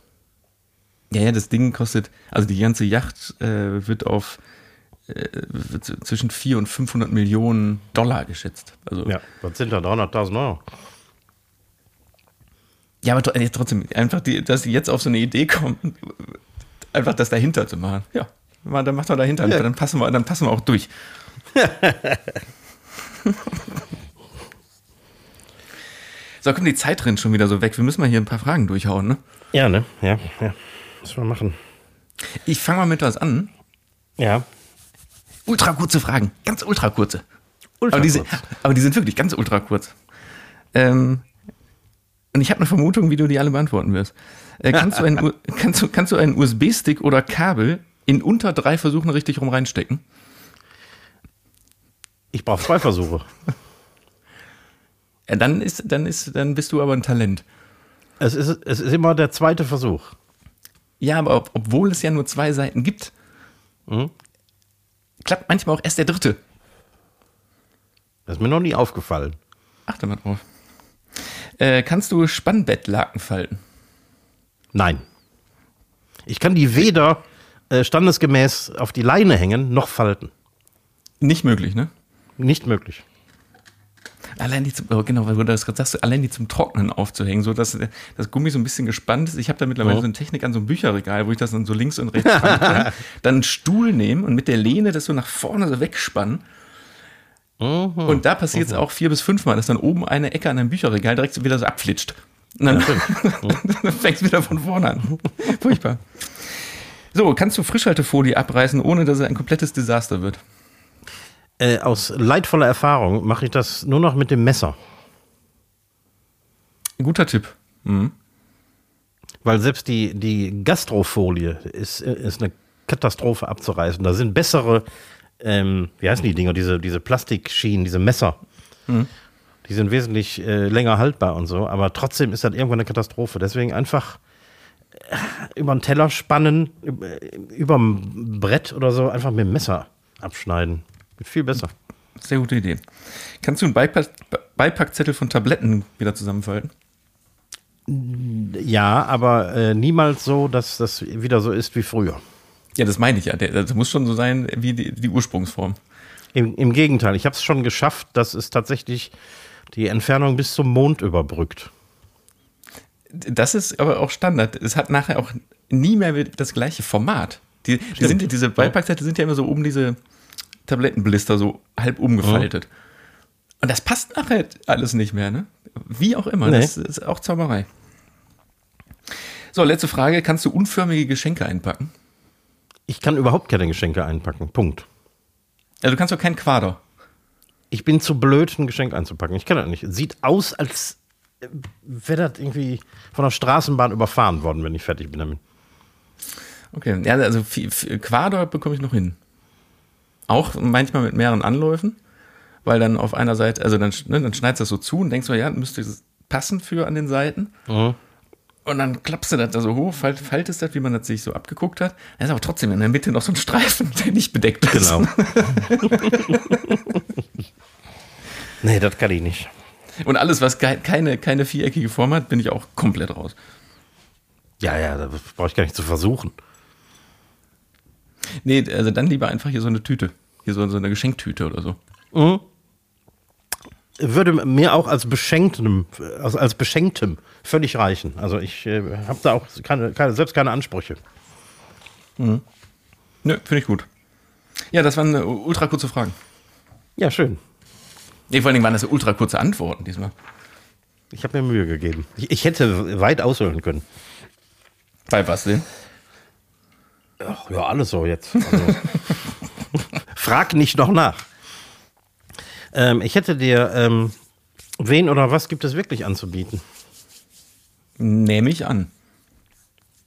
Ja, ja, das Ding kostet, also die ganze Yacht äh, wird auf äh, wird zwischen 400 und 500 Millionen Dollar geschätzt. Also, ja. Ja, was sind da 300.000 Euro? aber tr- äh, trotzdem, einfach, die, dass sie jetzt auf so eine Idee kommen, einfach das dahinter zu machen. Ja, dann macht man dahinter, Ja. dann, passen wir, dann passen wir auch durch. <laughs> so, kommt die Zeit rennt schon wieder so weg. Wir müssen mal hier ein paar Fragen durchhauen, ne? Ja, ne? Ja, ja. Was wir machen. Ich fange mal mit was an. Ja. Ultra kurze Fragen. Ganz ultra kurze. Ultra aber, die sind, aber die sind wirklich ganz ultra kurz. Ähm, und ich habe eine Vermutung, wie du die alle beantworten wirst. Äh, kannst, du einen, <laughs> kannst, du, kannst du einen USB-Stick oder Kabel in unter drei Versuchen richtig rum reinstecken? Ich brauche zwei Versuche. Ja, dann, ist, dann, ist, dann bist du aber ein Talent. Es ist, es ist immer der zweite Versuch. Ja, aber ob, obwohl es ja nur zwei Seiten gibt, Mhm. klappt manchmal auch erst der dritte. Das ist mir noch nie aufgefallen. Achte mal drauf. Äh, kannst du Spannbettlaken falten? Nein. Ich kann die weder äh, standesgemäß auf die Leine hängen, noch falten. Nicht möglich, ne? Nicht möglich. Allein die zum, oh, genau, weil du das gerade sagst, allein die zum Trocknen aufzuhängen, so dass das Gummi so ein bisschen gespannt ist. Ich habe da mittlerweile Mhm. so eine Technik an so einem Bücherregal, wo ich das dann so links und rechts kann. <laughs> Dann einen Stuhl nehmen und mit der Lehne das so nach vorne so wegspannen. Mhm. Und da passiert es auch vier bis fünfmal, dass dann oben eine Ecke an einem Bücherregal direkt so wieder so abflitscht. Und dann, <laughs> dann fängst du wieder von vorne an. Furchtbar. So, kannst du Frischhaltefolie abreißen, ohne dass es ein komplettes Desaster wird? Äh, aus leidvoller Erfahrung mache ich das nur noch mit dem Messer. Guter Tipp. Mhm. Weil selbst die, die Gastrofolie ist, ist eine Katastrophe abzureißen. Da sind bessere, ähm, wie heißen die Dinger, diese, diese Plastikschienen, diese Messer. Die sind wesentlich äh, länger haltbar und so, aber trotzdem ist das irgendwann eine Katastrophe. Deswegen einfach äh, über den Teller spannen, über dem Brett oder so, einfach mit dem Messer abschneiden. Viel besser. Sehr gute Idee. Kannst du einen Beipack Beipackzettel von Tabletten wieder zusammenfalten? Ja, aber äh, niemals so, dass das wieder so ist wie früher. Ja, das meine ich ja. Das muss schon so sein wie die, die Ursprungsform. Im, im Gegenteil, ich habe es schon geschafft, dass es tatsächlich die Entfernung bis zum Mond überbrückt. Das ist aber auch Standard. Es hat nachher auch nie mehr das gleiche Format. Die, die sind, diese Beipackzettel sind ja immer so um diese Tablettenblister so halb umgefaltet. Und das passt nachher alles nicht mehr, ne? Wie auch immer. Nee. Das ist auch Zauberei. So, letzte Frage. Kannst du unförmige Geschenke einpacken? Ich kann überhaupt keine Geschenke einpacken. Punkt. Also du kannst doch kein Quader. Ich bin zu blöd, ein Geschenk einzupacken. Ich kann das nicht. Sieht aus, als wäre das irgendwie von der Straßenbahn überfahren worden, wenn ich fertig bin damit. Okay, ja, also Quader bekomme ich noch hin. Auch manchmal mit mehreren Anläufen, weil dann auf einer Seite, also dann, ne, dann schneidest du das so zu und denkst so, ja, müsste es passen für an den Seiten. Mhm. Und dann klappst du das da so hoch, falt, faltest das, wie man das sich so abgeguckt hat. Da ist aber trotzdem in der Mitte noch so ein Streifen, <laughs> der nicht bedeckt ist. Genau. <laughs> nee, das kann ich nicht. Und alles, was ke- keine, keine viereckige Form hat, bin ich auch komplett raus. Ja, ja, das brauche ich gar nicht zu versuchen. Nee, also dann lieber einfach hier so eine Tüte. Hier so, so eine Geschenktüte oder so. Würde mir auch als Beschenktem, als, als Beschenktem völlig reichen. Also ich äh, habe da auch keine, keine, selbst keine Ansprüche. Nö, finde ich gut. Ja, das waren äh, ultra kurze Fragen. Ja, schön. Nee, vor allen Dingen waren das ultra kurze Antworten diesmal. Ich habe mir Mühe gegeben. Ich, ich hätte weit ausholen können. Bei was denn? Ach, ja, alles so jetzt. Also, <laughs> frag nicht noch nach. Ähm, ich hätte dir, ähm, wen oder was gibt es wirklich anzubieten? Nehme ich an.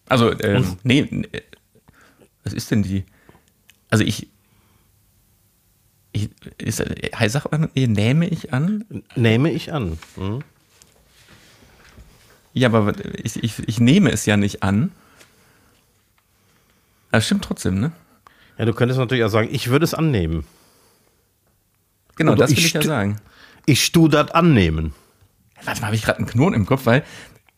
Also, ähm, nee, äh, was ist denn die? Also ich, ich ist, äh, heißt sagt man, nee, nehme ich an? Nehme ich an. Hm? Ja, aber ich, ich, ich nehme es ja nicht an. Das stimmt trotzdem, ne? Ja, du könntest natürlich auch sagen, ich würde es annehmen. Genau, Aber das will ich ich ja sagen. Ich tu das annehmen. Warte mal, habe ich gerade einen Knoten im Kopf, weil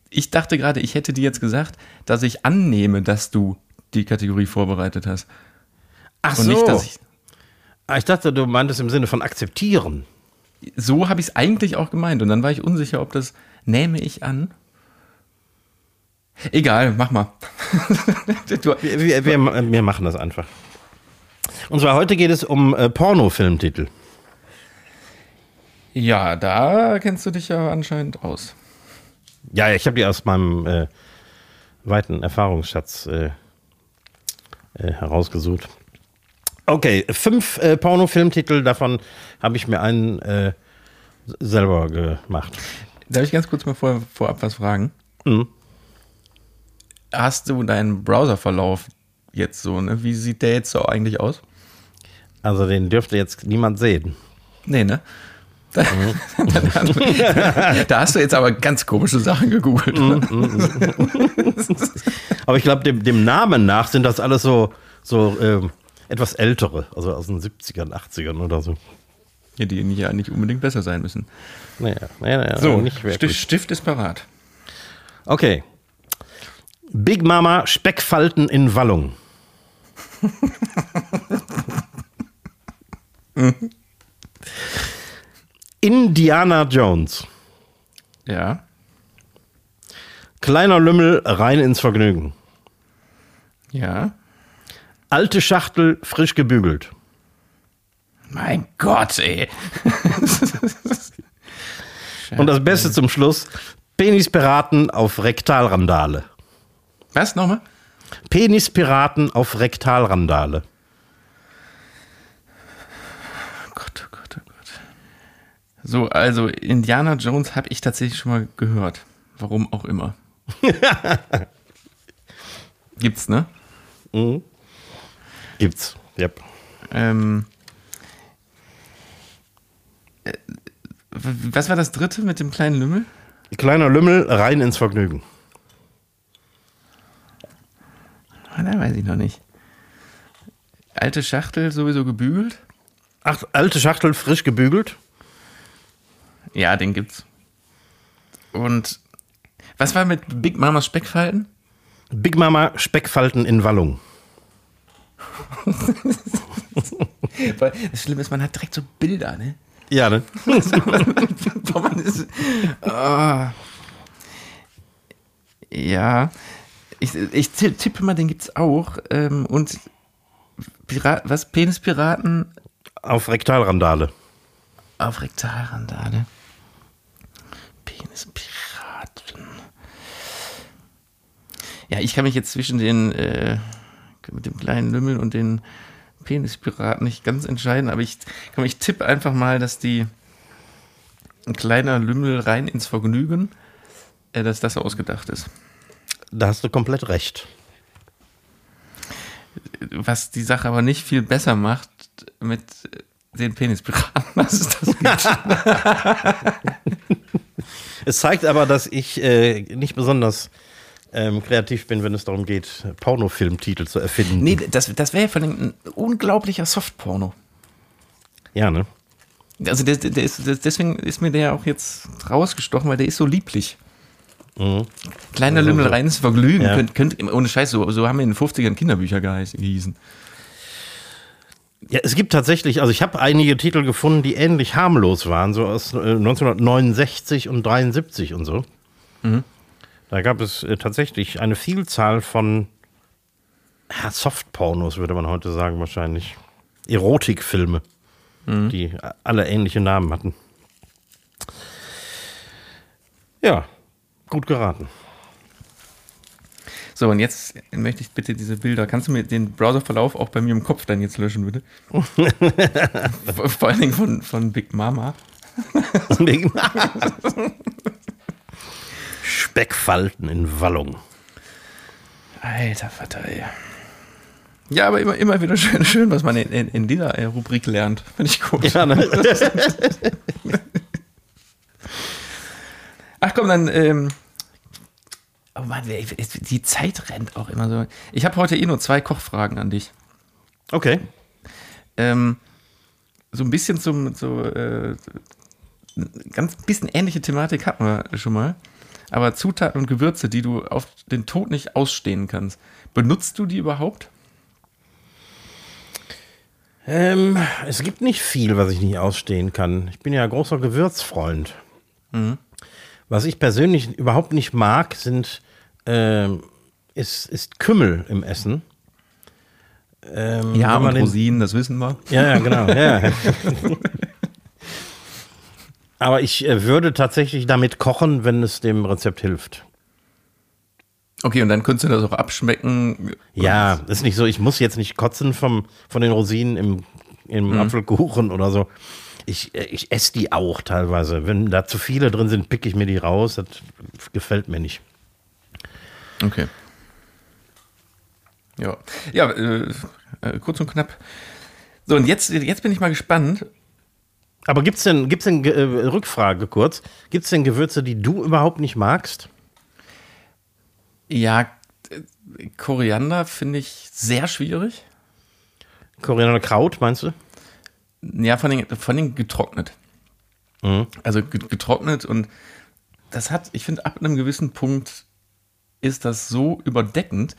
ich dachte gerade, ich hätte dir jetzt gesagt, dass ich annehme, dass du die Kategorie vorbereitet hast. Ach Und nicht, dass ich. Ah, ich dachte, du meintest im Sinne von akzeptieren. So habe ich es eigentlich auch gemeint. Und dann war ich unsicher, ob das nehme ich an. Egal, mach mal. <laughs> du, Wir, wir, wir, wir machen das einfach. Und zwar heute geht es um äh, Pornofilmtitel. ja, da kennst du dich ja anscheinend aus. Ja, ich habe die aus meinem äh, weiten Erfahrungsschatz äh, äh, herausgesucht. Okay, fünf äh, Pornofilmtitel, davon habe ich mir einen äh, selber gemacht. Darf ich ganz kurz mal vor, vorab was fragen? Mhm. Hast du deinen Browserverlauf jetzt so, ne? Wie sieht der jetzt so eigentlich aus? Also den dürfte jetzt niemand sehen. Nee, ne? Da, <laughs> da hast du jetzt aber ganz komische Sachen gegoogelt. <laughs> Aber ich glaube, dem, dem Namen nach sind das alles so, so ähm, etwas ältere, also aus den 70ern, 80ern oder so. Ja, die ja nicht unbedingt besser sein müssen. Naja, naja, naja So, nicht Stift. Stift ist parat. Okay. Big Mama Speckfalten in Wallung. <laughs> Indiana Jones. Ja. Kleiner Lümmel rein ins Vergnügen. Ja. Alte Schachtel frisch gebügelt. Mein Gott, ey. <laughs> Und das Beste zum Schluss: Penispiraten auf Rektalrandale. Was nochmal? Penispiraten auf Rektalrandale. Oh Gott, oh Gott, oh Gott. So, also Indiana Jones habe ich tatsächlich schon mal gehört. Warum auch immer. <laughs> Gibt's, ne? Gibt's. Yep. Ähm, äh, was war das dritte mit dem kleinen Lümmel? Kleiner Lümmel rein ins Vergnügen. Ah, da weiß ich noch nicht. Alte Schachtel sowieso gebügelt. Ach, alte Schachtel frisch gebügelt. Ja, den gibt's. Und was war mit Big Mamas Speckfalten? Big Mama Speckfalten in Wallung. Das Schlimme ist, man hat direkt so Bilder, ne? Ja, ne? <laughs> Ist, Ah. Ja, ich, ich tippe mal, den gibt's auch. Ähm, und Pirat, was? Penispiraten Auf Rektalrandale. auf Rektalrandale. Penispiraten. Ja, ich kann mich jetzt zwischen den äh, mit dem kleinen Lümmel und den Penispiraten nicht ganz entscheiden, aber ich, komm, ich tippe einfach mal, dass die ein kleiner Lümmel rein ins Vergnügen, äh, dass das ausgedacht ist. Da hast du komplett recht. Was die Sache aber nicht viel besser macht mit den Penispiraten, <laughs> dass es das gibt. <laughs> Es zeigt aber, dass ich äh, nicht besonders ähm, kreativ bin, wenn es darum geht, Pornofilmtitel zu erfinden. Nee, das, das wäre ja von ein unglaublicher Softporno. Ja, ne? Also der, der ist, deswegen ist mir der auch jetzt rausgestochen, weil der ist so lieblich. Kleiner Also Lümmel reines Vergnügen. Ja. Könnt, könnt, ohne Scheiß, so, so haben wir in den 50ern Kinderbücher gehießen. Ja, es gibt tatsächlich, also ich habe einige Titel gefunden, die ähnlich harmlos waren, so aus äh, 1969 und 73 und so. Da gab es äh, tatsächlich eine Vielzahl von ja, Softpornos, würde man heute sagen, wahrscheinlich. Erotikfilme, die alle ähnliche Namen hatten. Ja, gut geraten. So, und jetzt möchte ich bitte diese Bilder. Kannst du mir den Browserverlauf auch bei mir im Kopf dann jetzt löschen, bitte? <laughs> Vor- allen Dingen von, von Big Mama. Speckfalten in Wallung. Alter Vater, ey. Ja, aber immer, immer wieder schön, schön was man in, in, in dieser äh, Rubrik lernt. Finde ich gut. Ja, ne? <laughs> Ach komm, dann. Ähm, oh Mann, die Zeit rennt auch immer so. Ich habe heute eh nur zwei Kochfragen an dich. Okay. Ähm, so ein bisschen zum. So, äh, ganz bisschen ähnliche Thematik hatten wir schon mal. Aber Zutaten und Gewürze, die du auf den Tod nicht ausstehen kannst, benutzt du die überhaupt? Ähm, es gibt nicht viel, was ich nicht ausstehen kann. Ich bin ja großer Gewürzfreund. Was ich persönlich überhaupt nicht mag, sind ähm, ist, ist Kümmel im Essen. Ähm, Ja, und den- Rosinen, das wissen wir. Ja, ja, genau. Ja. Aber ich äh, würde tatsächlich damit kochen, wenn es dem Rezept hilft. Okay, und dann könntest du das auch abschmecken. Ja, ist nicht so, ich muss jetzt nicht kotzen vom, von den Rosinen im, im Apfelkuchen oder so. Ich, äh, ich esse die auch teilweise. Wenn da zu viele drin sind, pick ich mir die raus. Das gefällt mir nicht. Okay. Ja, ja äh, äh, kurz und knapp. So, und jetzt, jetzt bin ich mal gespannt. Aber gibt's denn, gibt's denn, äh, Rückfrage kurz, gibt's denn Gewürze, die du überhaupt nicht magst? Ja, äh, Koriander finde ich sehr schwierig. Koriander Kraut, meinst du? Ja, von den, von den getrocknet. Also ge- getrocknet und das hat, ich finde, ab einem gewissen Punkt ist das so überdeckend.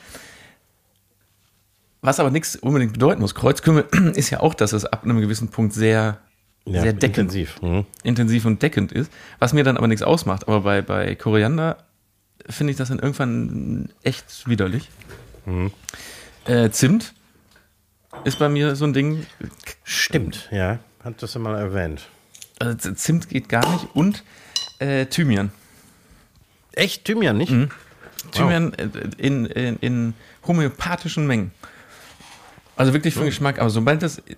Was aber nichts unbedingt bedeuten muss. Kreuzkümmel <clears throat> ist ja auch, dass es ab einem gewissen Punkt sehr, sehr deckend intensiv. Mhm. intensiv und deckend ist, was mir dann aber nichts ausmacht. Aber bei, bei Koriander finde ich das dann irgendwann echt widerlich. Äh, Zimt ist bei mir so ein Ding. Stimmt, ja. Hat das mal erwähnt. Also Zimt geht gar nicht. Und äh, Thymian. Echt? Thymian nicht? Thymian äh, in, in, in homöopathischen Mengen. Also wirklich für den Geschmack. Aber sobald das äh,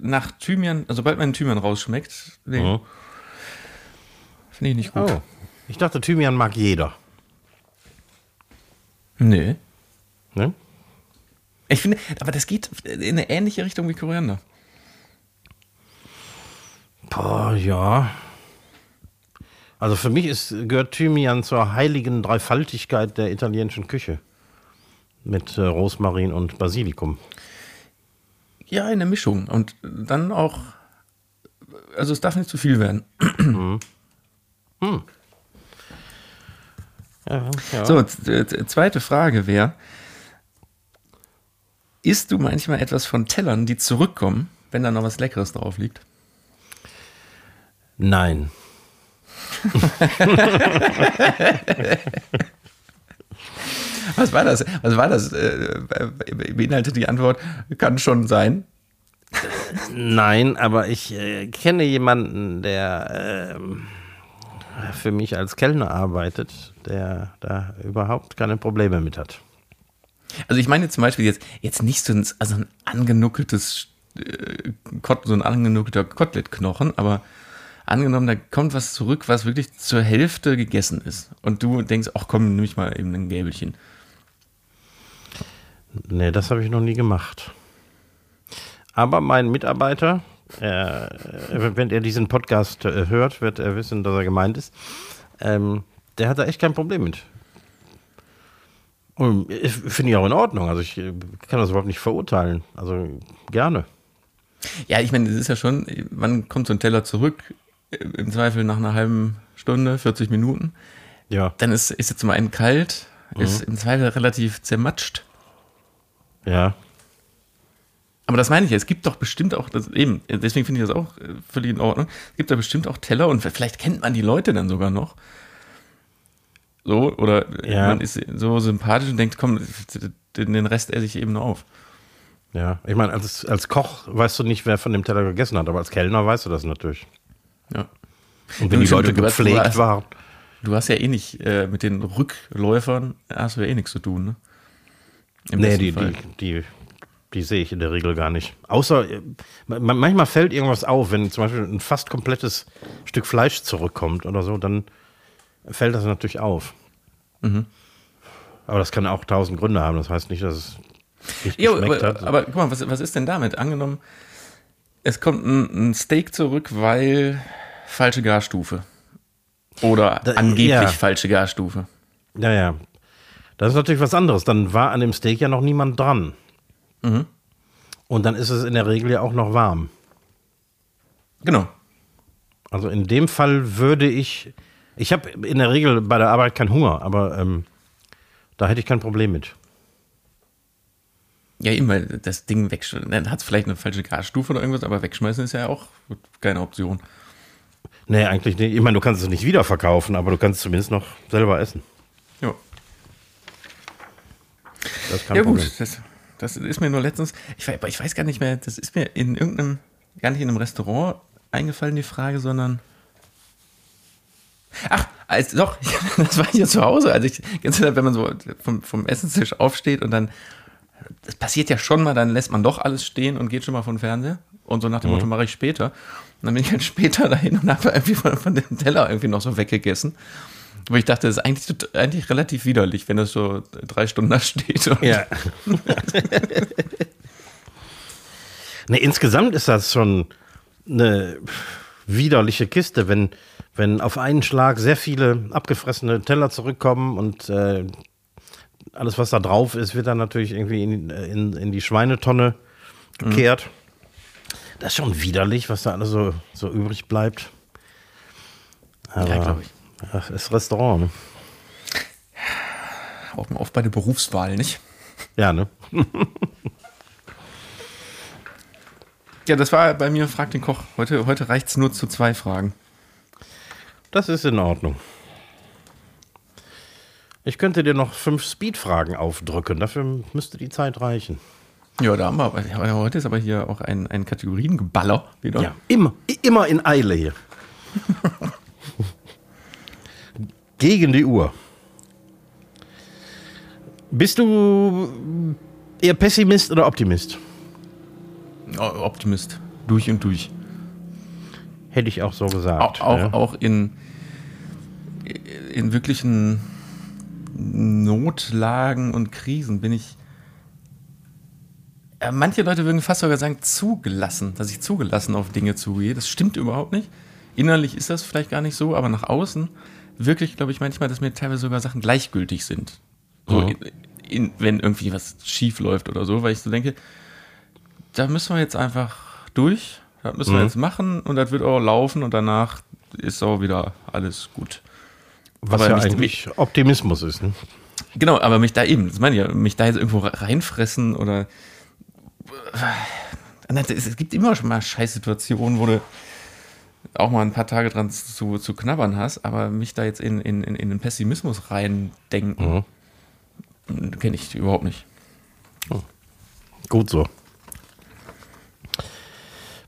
nach Thymian, also sobald man Thymian rausschmeckt, nee, Mhm. finde ich nicht gut. Oh. Ich dachte, Thymian mag jeder. Nee. Ne? Ich finde, aber das geht in eine ähnliche Richtung wie Koriander. Boah, ja. Also für mich ist, gehört Thymian zur heiligen Dreifaltigkeit der italienischen Küche. Mit äh, Rosmarin und Basilikum. Ja, in der Mischung. Und dann auch, also es darf nicht zu viel werden. Ja, ja. So, zweite Frage wäre, isst du manchmal etwas von Tellern, die zurückkommen, wenn da noch was Leckeres drauf liegt? Nein. <laughs> Was war das? Was war das? Äh, beinhaltet die Antwort, kann schon sein. Nein, aber ich äh, kenne jemanden, der ähm, für mich als Kellner arbeitet, der da überhaupt keine Probleme mit hat. Also ich meine zum Beispiel jetzt, jetzt nicht so ein, also ein angenuckeltes, äh, so ein angenuckelter Kotelettknochen, aber angenommen, da kommt was zurück, was wirklich zur Hälfte gegessen ist. Und du denkst, ach komm, nimm ich mal eben ein Gäbelchen. Nee, das habe ich noch nie gemacht. Aber mein Mitarbeiter, äh, wenn er diesen Podcast äh, hört, wird er wissen, dass er gemeint ist. Ähm, der hat da echt kein Problem mit. Ich finde ich auch in Ordnung. Also ich äh, kann das überhaupt nicht verurteilen. Also gerne. Ja, ich meine, das ist ja schon, wann kommt so ein Teller zurück? Im Zweifel nach einer halben Stunde, 40 Minuten. Ja. Dann ist, ist jetzt zum einen kalt, ist im Zweifel relativ zermatscht. Ja. Aber das meine ich ja, es gibt doch bestimmt auch, das, eben, deswegen finde ich das auch äh, völlig in Ordnung. Es gibt da bestimmt auch Teller und vielleicht kennt man die Leute dann sogar noch. So, oder Ja. man ist so sympathisch und denkt, komm, den Rest esse ich eben nur auf. Ja. Ich meine, als, als Koch weißt du nicht, wer von dem Teller gegessen hat, aber als Kellner weißt du das natürlich. Ja. Und wenn die Leute gepflegt hast- waren. Du hast ja eh nicht, äh, mit den Rückläufern hast du ja eh nichts zu tun, ne? Im Nee, die, die, die, die sehe ich in der Regel gar nicht. Außer, äh, ma- manchmal fällt irgendwas auf, wenn zum Beispiel ein fast komplettes Stück Fleisch zurückkommt oder so, dann fällt das natürlich auf. Mhm. Aber das kann auch tausend Gründe haben. Das heißt nicht, dass es nicht Ja, geschmeckt aber, hat. aber guck mal, was, was ist denn damit? Angenommen, es kommt ein, ein Steak zurück, weil falsche Garstufe. Oder Da- angeblich ja. falsche Garstufe. ja, ja. Das ist natürlich was anderes. Dann war an dem Steak ja noch niemand dran. Mhm. Und dann ist es in der Regel ja auch noch warm. Genau. Also in dem Fall würde ich. Ich habe in der Regel bei der Arbeit keinen Hunger, aber ähm, da hätte ich kein Problem mit. Ja, weil das Ding wegschmeißen, dann hat es vielleicht eine falsche Garstufe oder irgendwas, aber wegschmeißen ist ja auch keine Option. Nee, eigentlich nicht. Ich meine, du kannst es nicht wiederverkaufen, aber du kannst es zumindest noch selber essen. Ja, Das ist kein ja Problem. gut, das, das ist mir nur letztens, ich, weiß- ich weiß gar nicht mehr, das ist mir in irgendeinem, gar nicht in einem Restaurant eingefallen, die Frage, sondern. Ach, als, doch, <laughs> das war hier zu Hause. Also ich, das, wenn man so vom, vom Essenstisch aufsteht und dann, das passiert ja schon mal, dann lässt man doch alles stehen und geht schon mal von Fernseher. Und so nach dem Motto mache ich später. Und dann bin ich halt <laughs> später dahin und habe irgendwie von, von dem Teller irgendwie noch so weggegessen. Wo ich dachte, das ist eigentlich, eigentlich relativ widerlich, wenn das so drei Stunden da steht. <laughs> Ja. nee, insgesamt ist das schon eine widerliche Kiste, wenn, wenn auf einen Schlag sehr viele abgefressene Teller zurückkommen und äh, alles, was da drauf ist, wird dann natürlich irgendwie in, in, in die Schweinetonne gekehrt. Das ist schon widerlich, was da alles so, so übrig bleibt. Aber, Ja, glaub ich. Ach, ist Restaurant, ne? Auch mal oft bei der Berufswahl, nicht? Ja, ne? <laughs> Ja, das war bei mir Frag den Koch. Heute, heute reicht es nur zu zwei Fragen. Das ist in Ordnung. Ich könnte dir noch fünf Speed-Fragen aufdrücken. Dafür müsste die Zeit reichen. Ja, da haben wir aber, heute ist aber hier auch ein, ein Kategoriengeballer wieder. Ja, immer, immer in Eile hier. <laughs> Gegen die Uhr. Bist du eher Pessimist oder Optimist? Optimist. Durch und durch. Hätte ich auch so gesagt. auch, ja. auch in, in wirklichen Notlagen und Krisen bin ich. Ja, manche Leute würden fast sogar sagen, zugelassen, dass ich zugelassen auf Dinge zugehe. Das stimmt überhaupt nicht. Innerlich ist das vielleicht gar nicht so, aber nach außen wirklich, glaube ich, manchmal, dass mir teilweise sogar Sachen gleichgültig sind. So, Mhm. in, in, wenn irgendwie was schief läuft oder so, weil ich so denke, da müssen wir jetzt einfach durch. Das müssen wir Mhm. jetzt machen und das wird auch laufen und danach ist auch wieder alles gut. Was Aber ja mich- eigentlich Optimismus ist. Ne? Genau, aber mich da eben, das meine ich ja, mich da jetzt irgendwo reinfressen oder. Es gibt immer schon mal Scheißsituationen, wo du auch mal ein paar Tage dran zu, zu knabbern hast, aber mich da jetzt in, in, in in den Pessimismus reindenken, kenne ich überhaupt nicht. Gut so.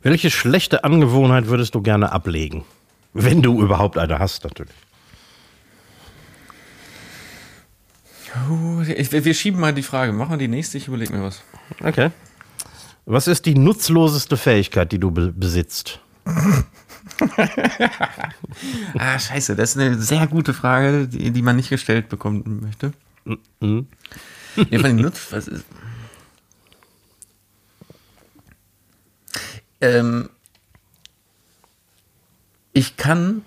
Welche schlechte Angewohnheit würdest du gerne ablegen? Wenn du überhaupt eine hast, natürlich. Ich, wir schieben mal die Frage. Machen wir die nächste, ich überlege mir was. Okay. Was ist die nutzloseste Fähigkeit, die du be besitzt? <laughs> Ah, scheiße, das ist eine sehr gute Frage, die, die man nicht gestellt bekommen möchte. Nee, von den Nutz, was ist. Ähm, ich kann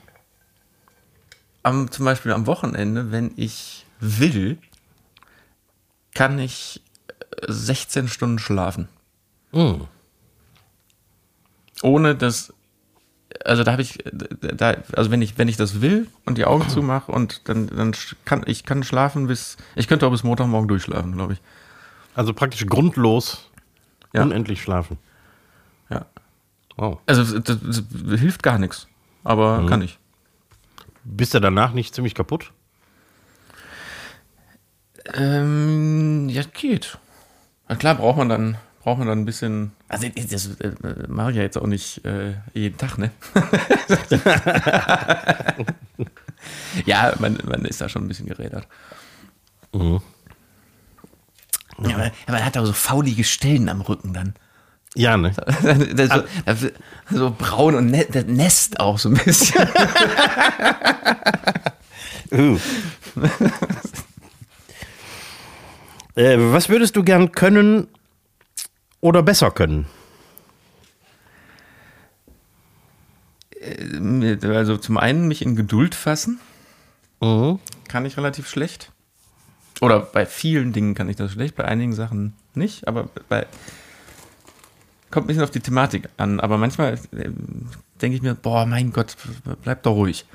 am, zum Beispiel am Wochenende, wenn ich will, kann ich äh, 16 Stunden schlafen. Hm. Ohne dass also da habe ich, da, also wenn ich, wenn ich das will und die Augen zumache und dann, dann kann ich kann schlafen bis, ich könnte auch bis Montagmorgen durchschlafen, glaube ich. Also praktisch grundlos Ja. unendlich schlafen. Ja. Wow. Also das, das hilft gar nichts, aber kann ich. Bist du danach nicht ziemlich kaputt? Ähm, ja, geht. Na klar, braucht man dann, braucht man dann ein bisschen. Also das äh, mache ich ja jetzt auch nicht äh, jeden Tag, ne? <laughs> ja, man, man ist da schon ein bisschen gerädert. Ja, aber, aber er hat auch so faulige Stellen am Rücken dann. Ja, ne? <laughs> Das so, das wird so braun und ne, das Nest auch so ein bisschen. <laughs> Uh. äh, was würdest du gern können oder besser können? Also zum einen mich in Geduld fassen, Mhm. kann ich relativ schlecht. Oder bei vielen Dingen kann ich das schlecht, bei einigen Sachen nicht, aber bei kommt ein bisschen auf die Thematik an. Aber manchmal äh, denke ich mir, boah, mein Gott, bleib doch ruhig.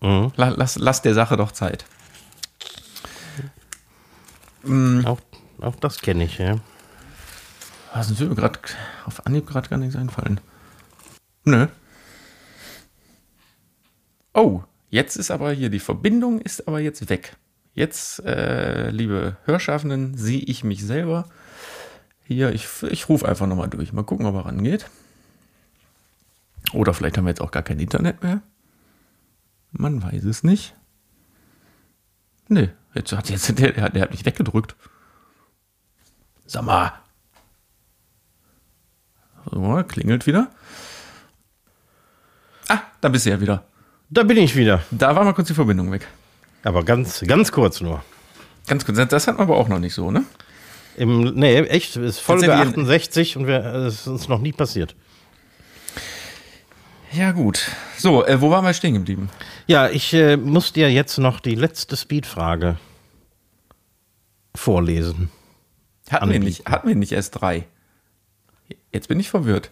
Mhm. La- Lass, lass der Sache doch Zeit. Auch, auch das kenne ich, ja. Was ist mir gerade auf Anhieb gerade gar nichts einfallen. Nö. Oh, jetzt ist aber hier die Verbindung ist aber jetzt weg. Jetzt, äh, liebe Hörschaffenden, sehe ich mich selber. Hier, ich, ich rufe einfach nochmal durch. Mal gucken, ob er rangeht. Oder vielleicht haben wir jetzt auch gar kein Internet mehr. Man weiß es nicht. Nee, jetzt hat, jetzt, der, der, hat- der hat mich weggedrückt. Sag mal. So, klingelt wieder. Ah, da bist du ja wieder. Da bin ich wieder. Da war mal kurz die Verbindung weg. Aber ganz, ganz kurz nur. Ganz kurz, das- das hatten wir aber auch noch nicht so, ne? Im, nee, echt, es ist Folge Tatsächlich- 68 und es ist uns noch nie passiert. Ja, gut. So, äh, wo waren wir stehen geblieben? Ja, ich äh, muss dir jetzt noch die letzte Speedfrage vorlesen. Hatten wir, nicht, hatten wir nicht erst drei? Jetzt bin ich verwirrt.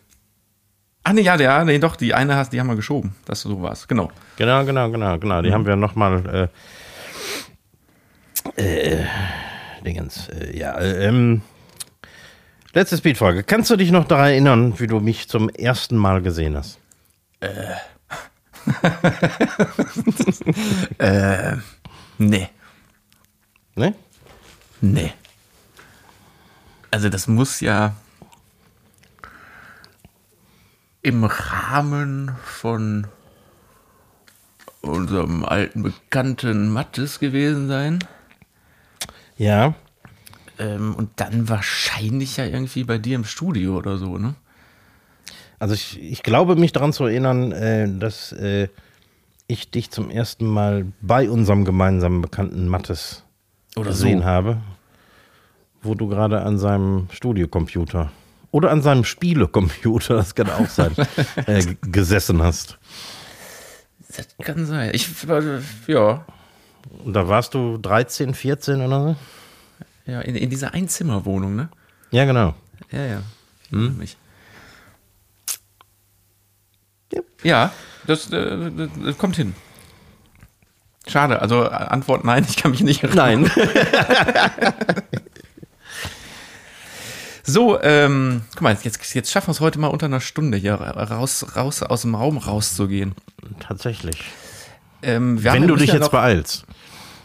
Ach nee, ja, der, nee, doch, die eine hast, die haben wir geschoben. Das so war's, genau. Genau, genau, genau, genau. Die haben wir nochmal. Äh, äh, Dingens. Äh, ja, äh, ähm. Letzte Speedfrage. Kannst du dich noch daran erinnern, wie du mich zum ersten Mal gesehen hast? <laughs> Nee, Ne? nee. Also das muss ja im Rahmen von unserem alten Bekannten Mattes gewesen sein. Ja. Ähm, und dann wahrscheinlich ja irgendwie bei dir im Studio oder so, ne? Also ich, ich glaube mich daran zu erinnern, äh, dass äh, ich dich zum ersten Mal bei unserem gemeinsamen Bekannten Mattes Oder gesehen so. habe, wo du gerade an seinem Studiocomputer oder an seinem Spielecomputer, <laughs> das kann auch sein, <laughs> äh, gesessen hast. Das kann sein. Ich, äh, ja, Und da warst du 13, 14 oder so? ja in, in dieser Einzimmerwohnung, ne? Ja, genau. Ja, ja. Hm? Mich. Ja, das, äh, das kommt hin. Schade, also Antwort nein, ich kann mich nicht erinnern. Nein. <laughs> so, ähm, guck mal, jetzt, jetzt schaffen wir es heute mal unter einer Stunde hier raus, raus aus dem Raum rauszugehen. Tatsächlich. Ähm, Wenn du dich jetzt noch, beeilst.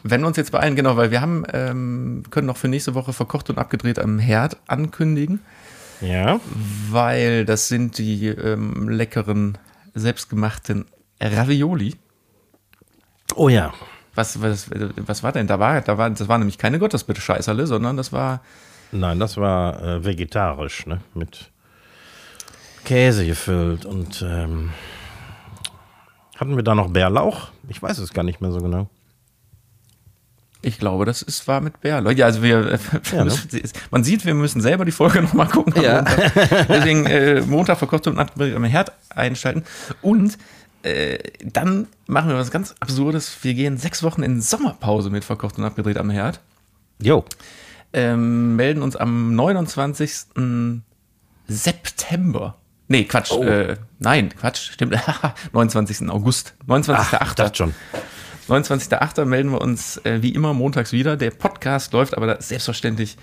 Wenn wir uns jetzt beeilen, genau, weil wir haben, ähm, können noch für nächste Woche verkocht und abgedreht am Herd ankündigen. Ja. Weil das sind die ähm, leckeren, selbstgemachten Ravioli. Oh ja. Was, was, was war denn? Da war, da war, das war nämlich keine Gottesbitte-Scheißerle, sondern das war. Nein, das war äh, vegetarisch, ne? Mit Käse gefüllt und ähm, hatten wir da noch Bärlauch? Ich weiß es gar nicht mehr so genau. Ich glaube, das ist, war mit Bärlauch. Ja, also wir, <laughs> ja, ne? man sieht, wir müssen selber die Folge <laughs> nochmal gucken. Ja. Deswegen äh, Montag verkocht und am Herd einschalten. Und äh, dann machen wir was ganz Absurdes. Wir gehen sechs Wochen in Sommerpause mit verkocht und abgedreht am Herd. Jo. Ähm, melden uns am 29. September. Nee, Quatsch. Oh. Äh, nein, Quatsch, stimmt. <laughs> 29. August. 29.8. Das schon. 29.8. melden wir uns äh, wie immer montags wieder. Der Podcast läuft aber selbstverständlich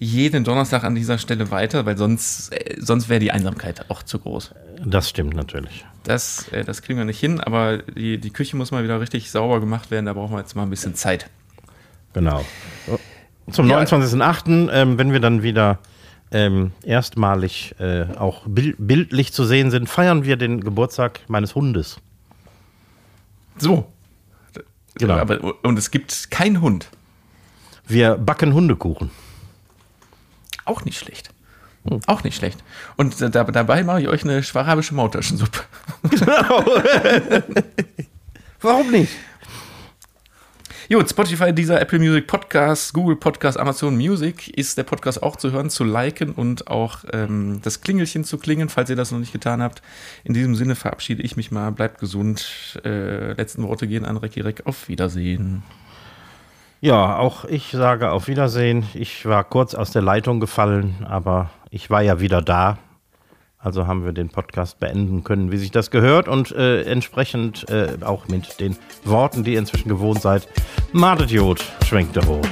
jeden Donnerstag an dieser Stelle weiter, weil sonst, äh, sonst wäre die Einsamkeit auch zu groß. Das stimmt natürlich. Das, äh, das kriegen wir nicht hin, aber die, die Küche muss mal wieder richtig sauber gemacht werden. Da brauchen wir jetzt mal ein bisschen Zeit. Genau. Zum ja. 29.8., ähm, wenn wir dann wieder ähm, erstmalig äh, auch bild bildlich zu sehen sind, feiern wir den Geburtstag meines Hundes. So. Genau. Aber, und es gibt keinen Hund. Wir backen Hundekuchen. Auch nicht schlecht. Hm. Auch nicht schlecht. Und da, dabei mache ich euch eine schwarabische Mautaschensuppe. Genau. <laughs> Warum nicht? Gut, Spotify, dieser Apple Music Podcast, Google Podcast, Amazon Music ist der Podcast auch zu hören, zu liken und auch ähm, das Klingelchen zu klingen, falls ihr das noch nicht getan habt. In diesem Sinne verabschiede ich mich mal. Bleibt gesund. Äh, letzten Worte gehen an Recki Reck. Auf Wiedersehen. Ja, auch ich sage auf Wiedersehen. Ich war kurz aus der Leitung gefallen, aber ich war ja wieder da. Also haben wir den Podcast beenden können, wie sich das gehört und äh, entsprechend äh, auch mit den Worten, die ihr inzwischen gewohnt seid. Martet Jod, schwenkt der Rot.